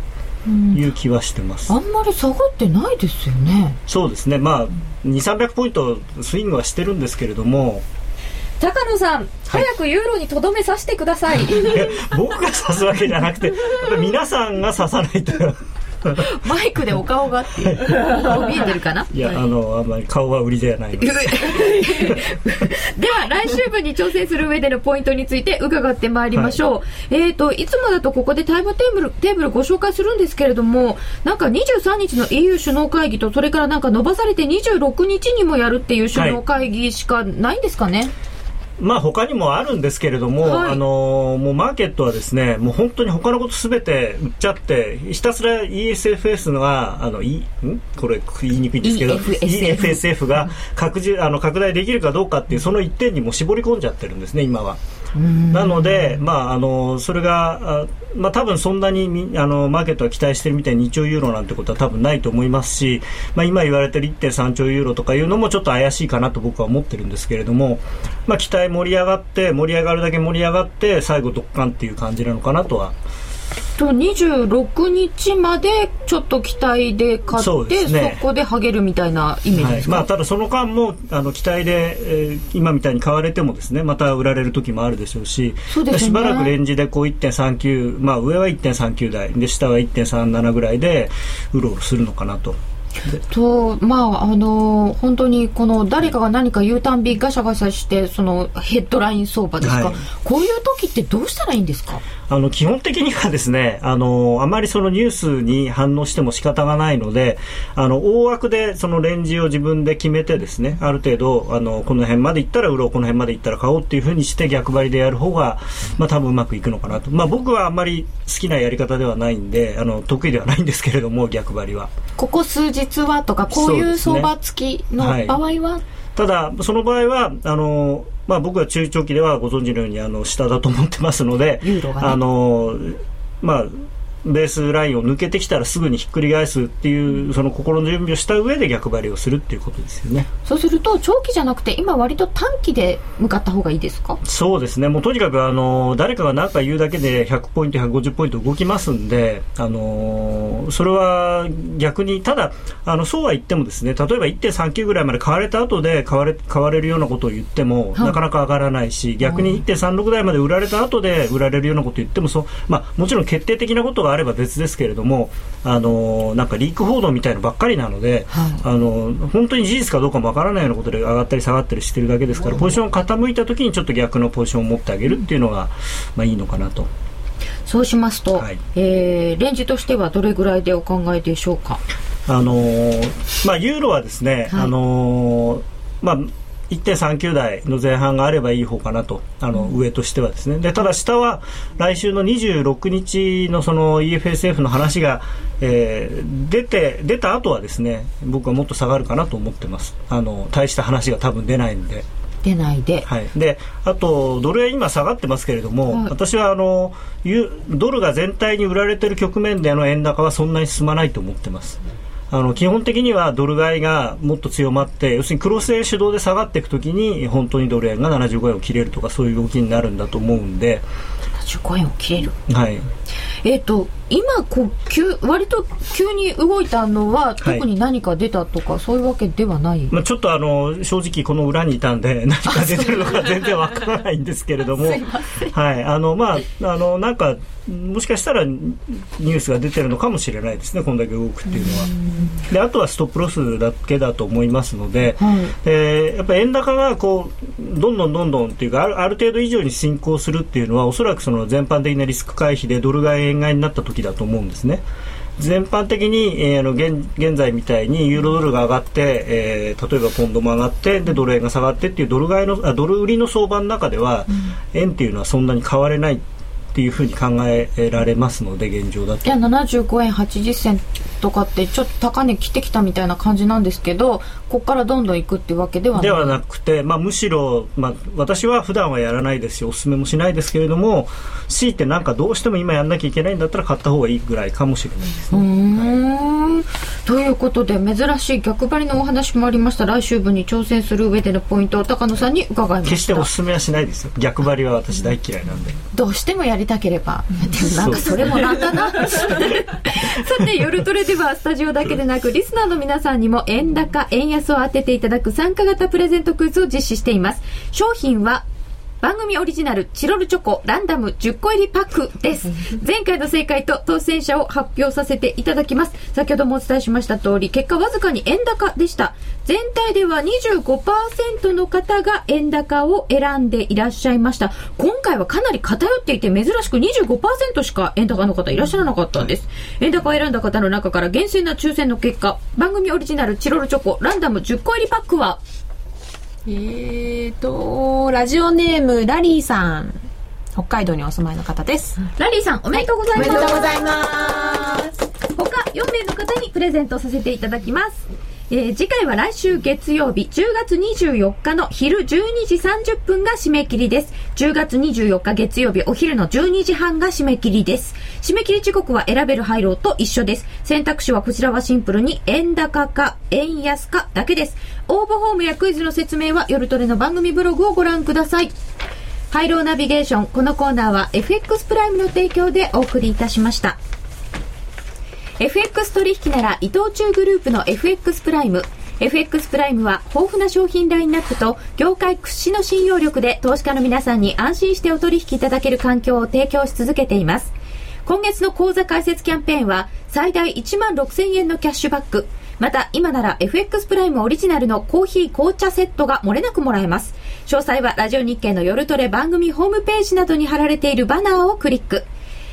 F: いう気はしてます、
A: あんまり下がってないですよね。
F: そうですね。まあ2300ポイントスイングはしてるんですけれども。
A: 高野さん、早くユーロにとどめさせてください。
F: 僕が指すわけじゃなくて皆さんが指さないと
A: マイクでお顔がっていう。顔見えてるかな？
F: いや、はい、あのあんまり顔は売りではないので。では
A: 来週分に挑戦する上でのポイントについて伺ってまいりましょう、はい、えっ、ー、といつもだとここでタイムテーブルテーブルご紹介するんですけれどもなんか23日の EU 首脳会議とそれからなんか伸ばされて26日にもやるっていう首脳会議しかないんですかね、はい
F: まあ他にもあるんですけれども、はい、あのもうマーケットはですね、もう本当に他のことすべて売っちゃって、ひたすら ESFS が、あの、い、ん？これ言いにくいんですけど、EFSF が拡充、あの、拡大できるかどうかっていう、その一点にも絞り込んじゃってるんですね、今は。なので、まあ、あのそれが、まあ、多分そんなにあのマーケットは期待してるみたいに2兆ユーロなんてことは多分ないと思いますし、まあ、今言われている1.3兆ユーロとかいうのもちょっと怪しいかなと僕は思ってるんですけれども、まあ、期待盛り上がって盛り上がるだけ盛り上がって最後、ドッカンっていう感じなのかなとは
A: と26日までちょっと期待で買って、ね、そこではげるみたいなイメージですか、
F: はい、まあ、ただその間もあの期待で、えー、今みたいに買われてもですねまた売られる時もあるでしょうし
A: そうです、ね、
F: しばらくレンジでこう1.39、まあ、上は1.39台で下は1.37ぐらいでうろうろするのかなと。
A: とまああの本当にこの誰かが何か言うたんびガシャガシャしてそのヘッドライン相場ですか、はい、こういう時ってどうしたらいいんですか？
F: あの基本的にはですねあのあまりそのニュースに反応しても仕方がないのであの大枠でそのレンジを自分で決めてですねある程度あのこの辺までいったら売ろうこの辺までいったら買おうっていうふうにして逆張りでやる方がまあ多分うまくいくのかなと。まあ僕はあんまり好きなやり方ではないんであの得意ではないんですけれども逆張りは。
A: ここ数日はとかこういう相場付きの場合は、
F: ただ、その場合はあの、まあ、僕は中長期ではご存知のようにあの下だと思ってますので、
A: ね、
F: あのまあ、ベースラインを抜けてきたらすぐにひっくり返すっていうその心の準備をした上で逆張りをするっていうことですよね。
A: そうすると長期じゃなくて今割と短期で向かった方がいいですか？
F: そうですね。もうとにかくあの誰かが何か言うだけで100ポイント150ポイント動きますんであのそれは逆にただあのそうは言ってもですね例えば1.39ぐらいまで買われた後で買われ買われるようなことを言っても、なかなか上がらないし逆に1.36台まで売られた後で売られるようなことを言ってもそう、まあ、もちろん決定的なことがあれば別ですけれどもあのなんかリーク報道みたいのばっかりなので、はい、あの本当に事実かどうかもわからないようなことで上がったり下がったりしてるだけですからポジションが傾いた時にちょっと逆のポジションを持ってあげるっていうのが、まあ、いいのかなと。
A: そうしますと、はい、えー、レンジとしてはどれぐらいでお考えでしょうか？
F: あのー、まあ、ユーロはですね、はい、あのー、まあ、1.39台の前半があればいい方かなとあの、上としてはですね。でただ下は来週の26日のその EFSF の話が、えー、出て出た後はですね僕はもっと下がるかなと思ってます。あの大した話が多分出ないんで。
A: 出ないで,、
F: はい、であとドル円今下がってますけれども、はい、私はあのドルが全体に売られている局面での円高はそんなに進まないと思ってます。あの基本的にはドル買いがもっと強まって要するにクロス円主導で下がっていくときに本当にドル円が75円を切れるとかそういう動きになるんだと思うんで。
A: 75円を切れる。
F: はい
A: えっ、ー、と今こう急割と急に動いたのは特に何か出たとか、はい、そういうわけではない、
F: まあ、ちょっとあの正直この裏にいたんで 何か出てるのか全然わからないんですけれども。はい。あのまああのなんかもしかしたらニュースが出てるのかもしれないですねこんだけ動くっていうのは。であとはストップロスだけだと思いますので、はい、えー、やっぱり円高がこうどんどんどんどんっていうかある程度以上に進行するっていうのはおそらくその全般的なリスク回避でドル買い円買いになった時だと思うんですね。全般的に、えー、あの現現在みたいにユーロドルが上がって、えー、例えばポンドも上がってでドル円が下がってっていうドル買いのあドル売りの相場の中では、うん、円っていうのはそんなに変われないっていうふうに考えられますので現状だと。
A: いや75円80銭とかってちょっと高値切ってきたみたいな感じなんですけどここからどんどんいくっていうわけではない
F: ではなくて、まあ、むしろ、まあ、私は普段はやらないですしおすすめもしないですけれども強いてなんかどうしても今やんなきゃいけないんだったら買った方がいいぐらいかもしれないです
A: ね。ということで珍しい逆張りのお話もありました。来週分に挑戦する上でのポイントを高野さんに伺いました。
F: 決しておすすめはしないですよ。逆張りは私大嫌いなんで、
A: どうしてもやりたければ、でもなんかそれもなんだな。さて夜トレではスタジオだけでなくリスナーの皆さんにも円高円安を当てていただく参加型プレゼントクイズを実施しています。商品は番組オリジナルチロルチョコランダム10個入りパックです。前回の正解と当選者を発表させていただきます。先ほどもお伝えしました通り、結果わずかに円高でした。全体では25%の方が円高を選んでいらっしゃいました。今回はかなり偏っていて珍しく25%しか円高の方いらっしゃらなかったんです。円高を選んだ方の中から厳正な抽選の結果、番組オリジナルチロルチョコランダム10個入りパックは
D: えーと、ラジオネーム、ラリーさん。北海道にお住まいの方です。
A: ラリーさん、おめでとうございます。
D: はい、おめでとうございます。
A: 他4名の方にプレゼントさせていただきます。えー、次回は来週月曜日、10月24日の昼12時30分が締め切りです。10月24日月曜日お昼の12時半が締め切りです。締め切り時刻は選べる配慮と一緒です。選択肢はこちらはシンプルに円高か円安かだけです。応募フォームやクイズの説明は夜トレの番組ブログをご覧ください。ハイローナビゲーションこのコーナーは FX プライムの提供でお送りいたしました FX 取引なら伊藤忠グループの FX プライム FX プライムは豊富な商品ラインナップと業界屈指の信用力で投資家の皆さんに安心してお取引いただける環境を提供し続けています。今月の口座開設キャンペーンは最大1万6000円のキャッシュバック。また今なら FX プライムオリジナルのコーヒー紅茶セットが漏れなくもらえます。詳細はラジオ日経の夜トレ番組ホームページなどに貼られているバナーをクリック。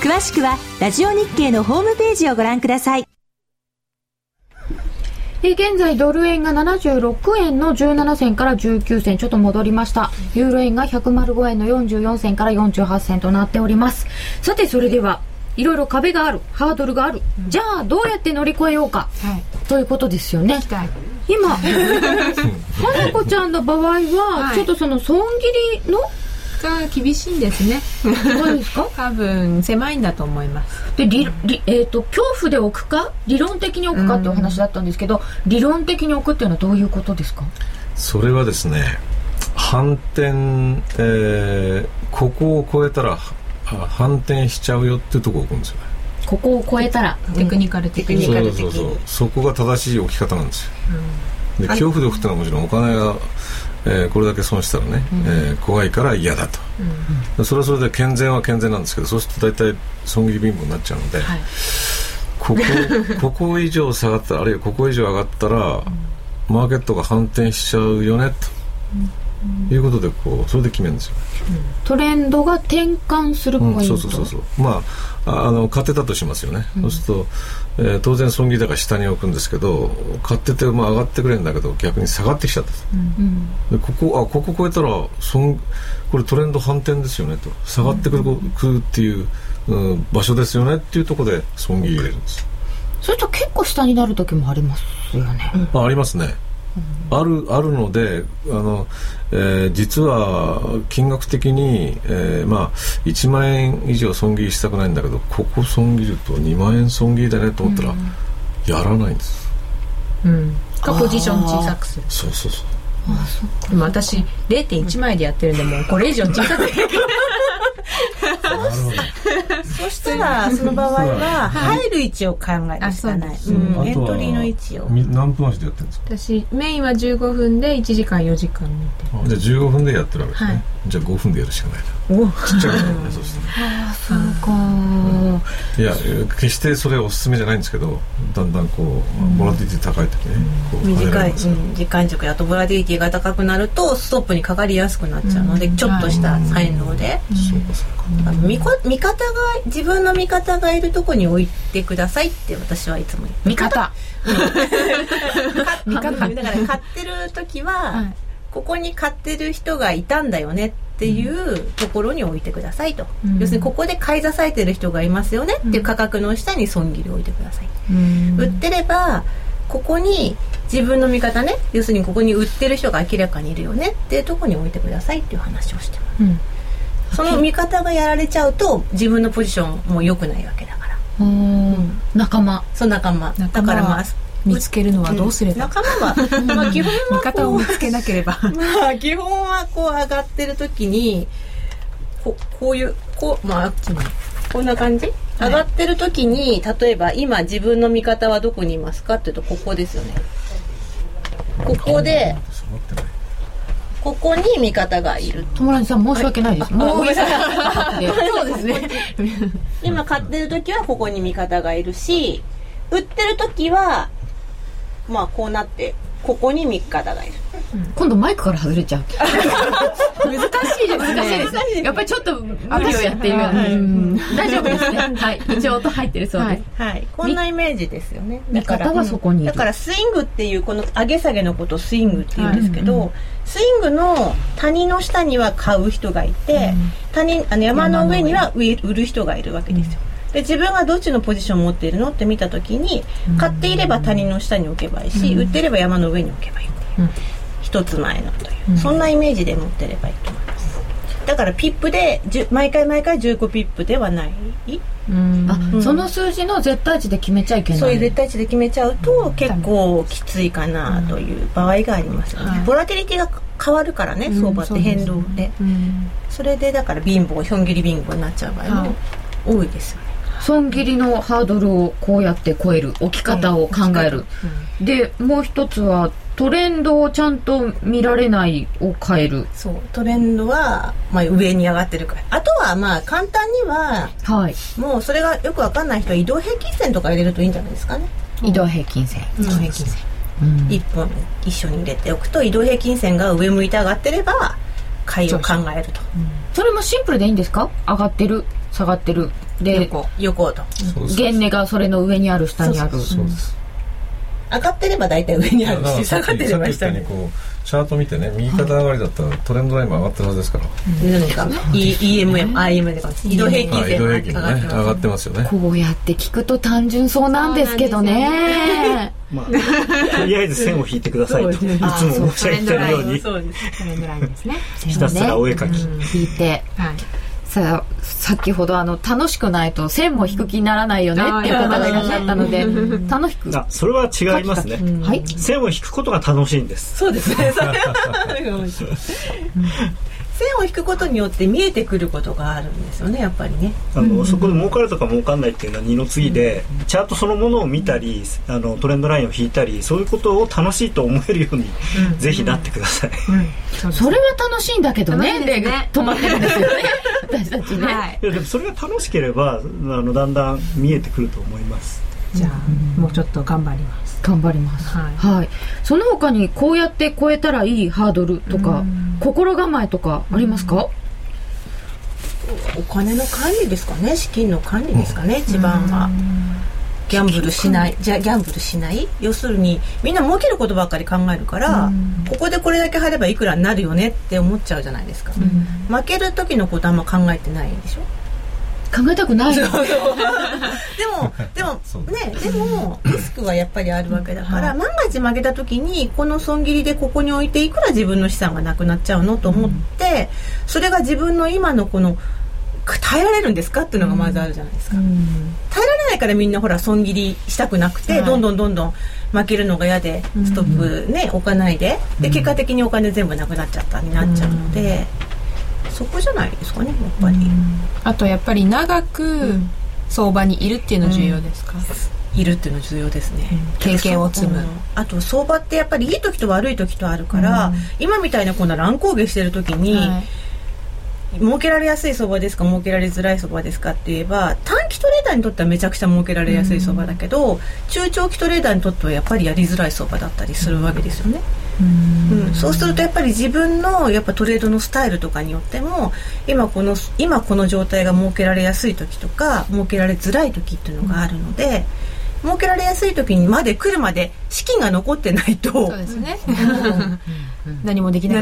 E: 詳しくはラジオ日経のホームページをご覧ください。
A: え現在ドル円が76円の17銭から19銭ちょっと戻りました。ユーロ円が105円の44銭から48銭となっております。さてそれではいろいろ壁があるハードルがある、うん、じゃあどうやって乗り越えようか、はい、ということですよね。今 花子ちゃんの場合は、ちょっとその損切りの
D: が厳しいんですね。
A: そうですか？
D: 多分狭いんだと思います。
A: で、りりえっ、ー、と、恐怖で置くか、理論的に置くかっていうお話だったんですけど、理論的に置くっていうのはどういうことですか？
C: それはですね、反転、えー、ここを超えたら反転しちゃうよっていうところを置くんですよね。
A: ここを超えたら、
D: テクニカル的に。
C: そうそうそうそこが正しい置き方なんですよ、うん、で恐怖で置くってのはもちろんお金がえー、これだけ損したらね、うん、えー、怖いから嫌だと、うん、それはそれで健全は健全なんですけどそうすると大体損切り貧乏になっちゃうので、はい、ここ ここ以上下がったらあるいはここ以上上がったら、マーケットが反転しちゃうよねと。いうことでこうそれで決めるんですよ、
A: トレンドが転換するポイント、うん、
C: そうそうそうそう。まああの買ってたとしますよね、そうすると、えー、当然損切り高下に置くんですけど買ってて、まあ、上がってくれるんだけど逆に下がってきちゃった、でここあここ超えたら損これトレンド反転ですよねと。下がってくる,、くるっていう、うん、場所ですよねっていうところで損切り入れるんです。
A: それと結構下になる時もありますよね、
C: あありますねあるあるのであの、えー、実は金額的に、えー、まあ、1万円以上損切りしたくないんだけどここ損切ると2万円損切りだねと思ったら、やらないんです。
D: うん、かポジション小さくする。
C: そうそうそう。
D: あそでも私0.1枚でやってるんでもうこれ以上小さく
B: そしたらその場合は入る位置を考えるしかない、うん、エントリーの位置を
C: 何分足でやってるんですか？
D: 私メインは15分で1時間4時間見
C: てじゃあ15分でやってるわけですね、はい、じゃあ5分でやるしかない。なお。ちっちゃくなるねそうしたら。ああそうか。いや決してそれおすすめじゃないんですけどだんだんこうボラティティ高い時ね、
B: 短い、時間軸やとボラティティが高くなるとストップにかかりやすくなっちゃうので、ちょっとした才能で、そうかそうか見見方が自分の味方がいるとこに置いてくださいって私はいつも言って
A: 味方。
B: だから買ってる時は、はい、ここに買ってる人がいたんだよねっていうところに置いてくださいと、うん、要するにここで買い支えてる人がいますよねっていう価格の下に損切りを置いてください、うん、売ってればここに自分の味方ね。要するにここに売ってる人が明らかにいるよねっていうところに置いてくださいっていう話をしてます、うんその見方がやられちゃうと自分のポジションも良くないわけだから。うん。
A: 仲間。
B: そう仲間。だからまあ
D: 見つけるのはどうすれば、
B: 仲間は、まあ、基本
D: は味方を見つけなければ。
B: まあ基本はこう上がってる時にここういうこうまあこんな感じ？上がってる時に例えば今自分の味方はどこにいますか？っていうとここですよね。ここでここに味方がいる。
A: 友達さん申し訳ないです。もう
B: そうですね。今買ってる時はここに味方がいるし売ってる時はまあこうなってここに味方がいる、
A: うん、今度マイクから外れちゃう。難しいですね。やっぱりちょっと無理をやっている。よね、大丈夫ですね。はい。一応音入ってるそうで。す、
B: はい、はい、こんなイメージですよね。
A: だから。はそこに
B: だからスイングっていうこの上げ下げのことをスイングって言うんですけど、はいうん。うん、スイングの谷の下には買う人がいて、うん、谷あの山の上には売る人がいるわけですよ、で自分がどっちのポジションを持っているのって見た時に買っていれば谷の下に置けばいいし、売っていれば山の上に置けばいい、うん、一つ前のという、そんなイメージで持ってればいいと思います。だからピップで毎回毎回1 5ピップではない。
A: あ、うん、その数字の絶対値で決めちゃいけない。
B: そういう絶対値で決めちゃうと結構きついかなという場合がありますよね、ボラティリティが変わるからね相場って変動で,、それでだから貧乏ひょん切り貧乏になっちゃう場合も多いですよね
A: 損切りのハードルをこうやって超える置き方を考える、うん、でもう一つはトレンドをちゃんと見られないを変える。
B: そう。トレンドは、まあ、上に上がってるから。あとはまあ簡単には、はい、もうそれがよく分かんない人は移動平均線とか入れるといいんじゃないですかね。
A: 移動平均線。
B: 移動平均線、うん、1本一緒に入れておくと移動平均線が上向いて上がってれば買いを考えると。
A: それもシンプルでいいんですか？上がってる下がってるで
B: 横横と。
A: 原値がそれの上にある下にある。そうです
B: 上がってれば大体上にあるし下がってれば下に
C: こうチャート見てね右肩上がりだったらトレンドラインも上がってるはずですか。ら、
B: うん、EMM、IM で移動平均線
C: 上がってますよね。
A: こうやって聞くと単純そうなんですけどね。
F: まあ、とりあえず線を引いてくださいと、いつも申し上げてるように。そうです。トレンドラインですね。ひたすらお絵描き、
A: 引いて、はいさ先ほどあの楽しくないと線も引く気にならないよねっていう方がいらっしゃったので楽しく
F: あそれは違いますね、はい、線を引くことが楽しいんです。
B: そうですね。それは 線を引くことによって見えてくることがあるんですよねやっぱりね。
F: あの、そこで儲かるとか儲かんないっていうのは二の次で、うん、チャートそのものを見たりあのトレンドラインを引いたりそういうことを楽しいと思えるように、うん、ぜひなってください、
A: うん、それは楽しいんだけどねで、ね、止まってるんですよね私たちね、はい、い
F: やでもそれが楽しければあのだんだん見えてくると思います
D: じゃあ、もうちょっと頑張ります。
A: 頑張ります、はい、はい、その他にこうやって超えたらいいハードルとか、心構えとかありますか、
B: お金の管理ですかね。資金の管理ですかね、一番は。ギャンブルしない。じゃギャンブルしない？要するにみんな儲けることばっかり考えるから、ここでこれだけ入ればいくらになるよねって思っちゃうじゃないですか、負ける時のことあんま考えてないでしょ？
A: 考えたくない。でも
B: でもねでもリスクはやっぱりあるわけだから、万が一負けた時にこの損切りでここに置いていくら自分の資産がなくなっちゃうのと思って、それが自分の今のこの耐えられるんですかっていうのがまずあるじゃないですか、耐えられないからみんなほら損切りしたくなくて、どんどんどんどん負けるのが嫌でストップね、置かないで。で結果的にお金全部なくなっちゃったになっちゃうので。そこじゃないですかねやっぱり、
D: あとやっぱり長く相場にいるっていうの重要ですか、
B: いるっていうの重要ですね、
D: 経験を積む、
B: あと相場ってやっぱりいい時と悪い時とあるから、今みたいなこんな乱高下してる時に、はい。儲けられやすい相場ですか儲けられづらい相場ですかって言えば短期トレーダーにとってはめちゃくちゃ儲けられやすい相場だけど、うん、中長期トレーダーにとってはやっぱりやりづらい相場だったりするわけですよね。うん、そうするとやっぱり自分のやっぱトレードのスタイルとかによっても今この今この状態が設けられやすい時とか設けられづらい時っていうのがあるので、うん、設けられやすい時にまで来るまで資金が残ってないとそうですね。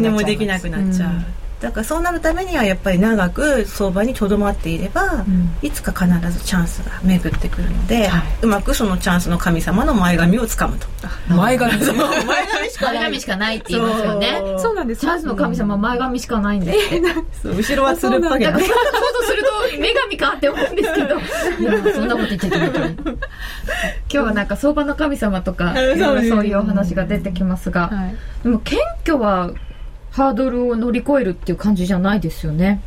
D: 何もできな
B: くなっちゃう。だからそうなるためにはやっぱり長く相場にとどまっていれば、うん、いつか必ずチャンスが巡ってくるので、はい、うまくそのチャンスの神様の前髪をつかむと。
A: 前髪。前髪。しか前髪しかないって言いますよね。そう。なんです。チャンスの神様前髪しかないんです後
B: ろはつるっぱげ
A: そうすると女神かって思うんですけど。そんなこと言っちゃいけない今日はなんか相場の神様とかそういうお話が出てきますが、はい、でも謙虚はハードルを乗り越えるっていう感じじゃないですよね。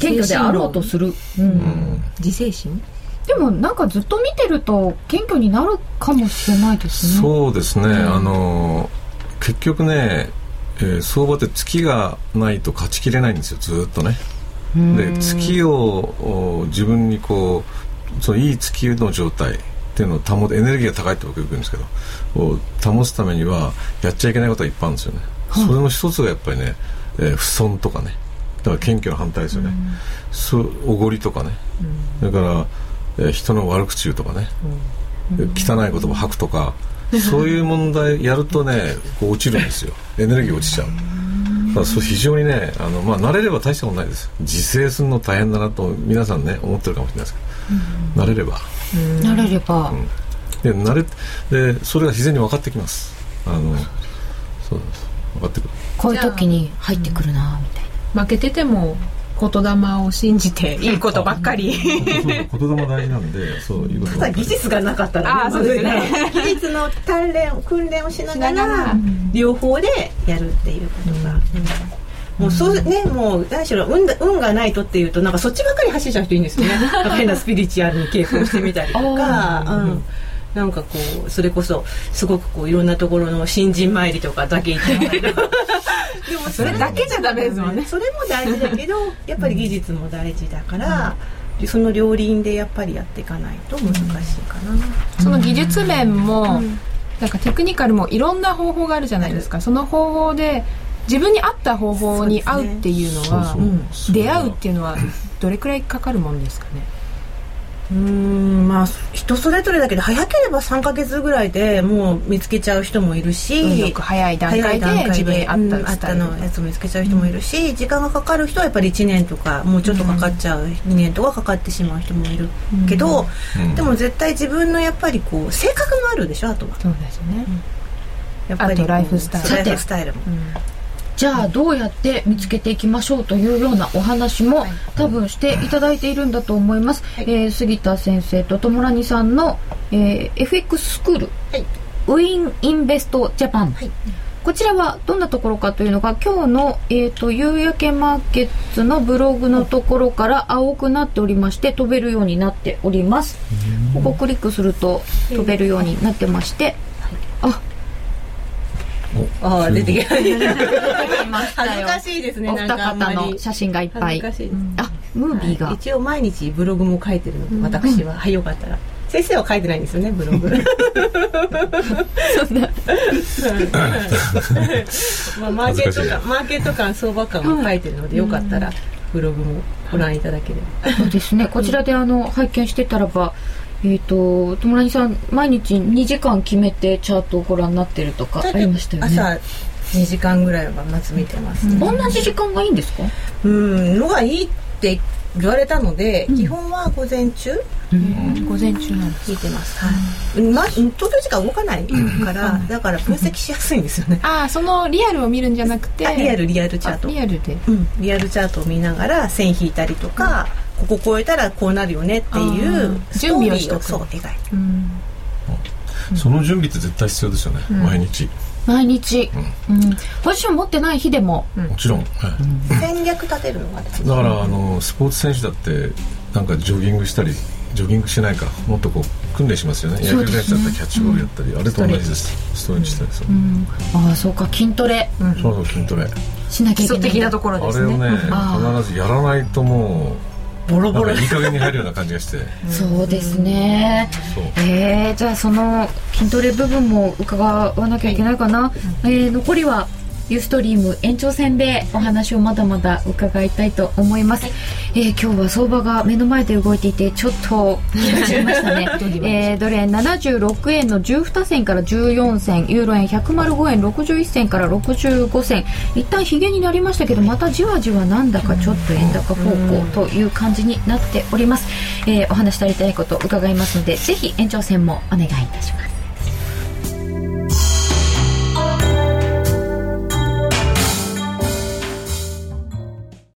A: 謙虚であろうとする、うん、
B: 自制心？
A: でもなんかずっと見てると謙虚になるかもしれないです
C: ね。そうですね、うん、あの結局ね、えー、相場って月がないと勝ちきれないんですよ。ずっとね。で月を自分にこうそのいい月の状態っていうのを保てエネルギーが高いって僕よく言うんですけどを保つためにはやっちゃいけないことがいっぱいあるんですよね、はい、それの一つがやっぱりね、えー、不損とかね。だから謙虚の反対ですよね、そおごりとかね、それからえー、人の悪口言うとかね、うん、汚い言葉吐くとか、そういう問題やるとねこう落ちるんですよ。エネルギー落ちちゃう。だそ非常にねあの、まあ、慣れれば大したことないです。自制するの大変だなと皆さんね思ってるかもしれないですけど、慣れれば。
A: 慣れれば、うん、
C: で慣れでそれが自然に分かってきます。あのそうです分かってくる。
A: こういう時に入ってくるなみたい
D: な。負けてても言霊を信じていいことばっかり。言
C: 霊大事なんでそういうこと。
B: ただ技術がなかったら、
D: ね、あそうですね。
B: 技術の鍛錬訓練をしながら両方でやるっていうことが、もうそうね、もう何しろ運運がないとっていうとなんかそっちばっかり走っちゃう人いいんですよね。変なスピリチュアルに稽古をしてみたりとか、うん、なんかこうそれこそすごくこういろんなところの新人参りとかだけ行って でも
D: それだけじゃダメですもんね。
B: それも大事だけどやっぱり技術も大事だから、うん、その両輪でやっぱりやっていかないと難しいかな、うん、
D: その技術面も、うん、なんかテクニカルもいろんな方法があるじゃないですか、その方法で自分に合った方法に合うっていうのは、ね、出会うっていうのはどれくらいかかるもんですかね？
B: うんまあ人それぞれだけど早ければ3か月ぐらいでもう見つけちゃう人もいるし、
D: よく早い段階で自分に合った
B: あったのやつを見つけちゃう人もいるし、うん、時間がかかる人はやっぱり1年とかもうちょっとかかっちゃう、うん、2年とかかかってしまう人もいるけど、うん、でも絶対自分のやっぱりこう性格もあるでしょあとは
D: そうですね、
B: やっぱり
D: ライフスタイル。
B: ライフスタイルも、
A: じゃあどうやって見つけていきましょうというようなお話も多分していただいているんだと思います、はい、えー、杉田先生と友良さんの、えー、FX スクール、はい、ウィンインベストジャパン、はい、こちらはどんなところかというのが今日の、えーと、夕焼けマーケッツのブログのところから青くなっておりまして飛べるようになっております。ここクリックすると飛べるようになってまして。あ
B: ああ出てき
A: た。
B: 恥ずかしいですねお
A: 二方の写真がいっぱい。
B: 恥ずかしいです、
A: あムービーが、
B: 一応毎日ブログも書いてるので私は、はいよかったら。先生は書いてないんですよねブログ。そんな。まあマーケット感マーケット感相場感も書いてるので、よかったらブログもご覧いただけれ
A: ば。そうですね。こちらであの拝見してたらばえっ、ー、と友達さん毎日2時間決めてチャートをご覧になってるとかありましたよね。
B: 朝2時間ぐらいはまず見てます、ね、
A: 同じ時間がいいんですか？
B: うんのがいいって言われたので、うん、基本は午前中、
A: うん、午前中なん
B: です見てます、はい。ま、東京時間動かないから、だから分析しやすいんですよね、
D: ああそのリアルを見るんじゃなくて
B: リアルリアルチャート。
D: リアルで、
B: うん、リアルチャートを見ながら線引いたりとか、ここ超えたらこうなるよねっていう準備をしとく。そう描いて、
C: うん、その準備って絶対必要ですよね、うん、毎日。
A: 毎日、うん、ポジション持ってない日でも、
C: もちろん、はい、
B: 戦略立てるのが
C: だからあのスポーツ選手だってなんかジョギングしたりジョギングしないかもっとこう訓練しますよね。野球選手だったらキャッチボールやったり、あれと同じです。ストレッチ。したりそう、
A: ああそうか筋トレ、
C: そうそう筋トレ。
A: しなきゃいけない。的
D: なところです
C: ね。あれをね必ずやらないともうボロボロ。いい加減に入るような感じがして。
A: そうですね、う。ん、えー、じゃあその筋トレ部分も伺わなきゃいけないかな、はい、えー、残りはユーストリーム延長戦でお話をまだまだ伺いたいと思います、えー、今日は相場が目の前で動いていてちょっと 気がしました。ね、えー、ドル円76円の12銭から14銭ユーロ円105円61銭から65銭。一旦ひげになりましたけどまたじわじわなんだかちょっと円高方向という感じになっております、えー、お話し足りたいこと伺いますのでぜひ延長戦もお願いいたします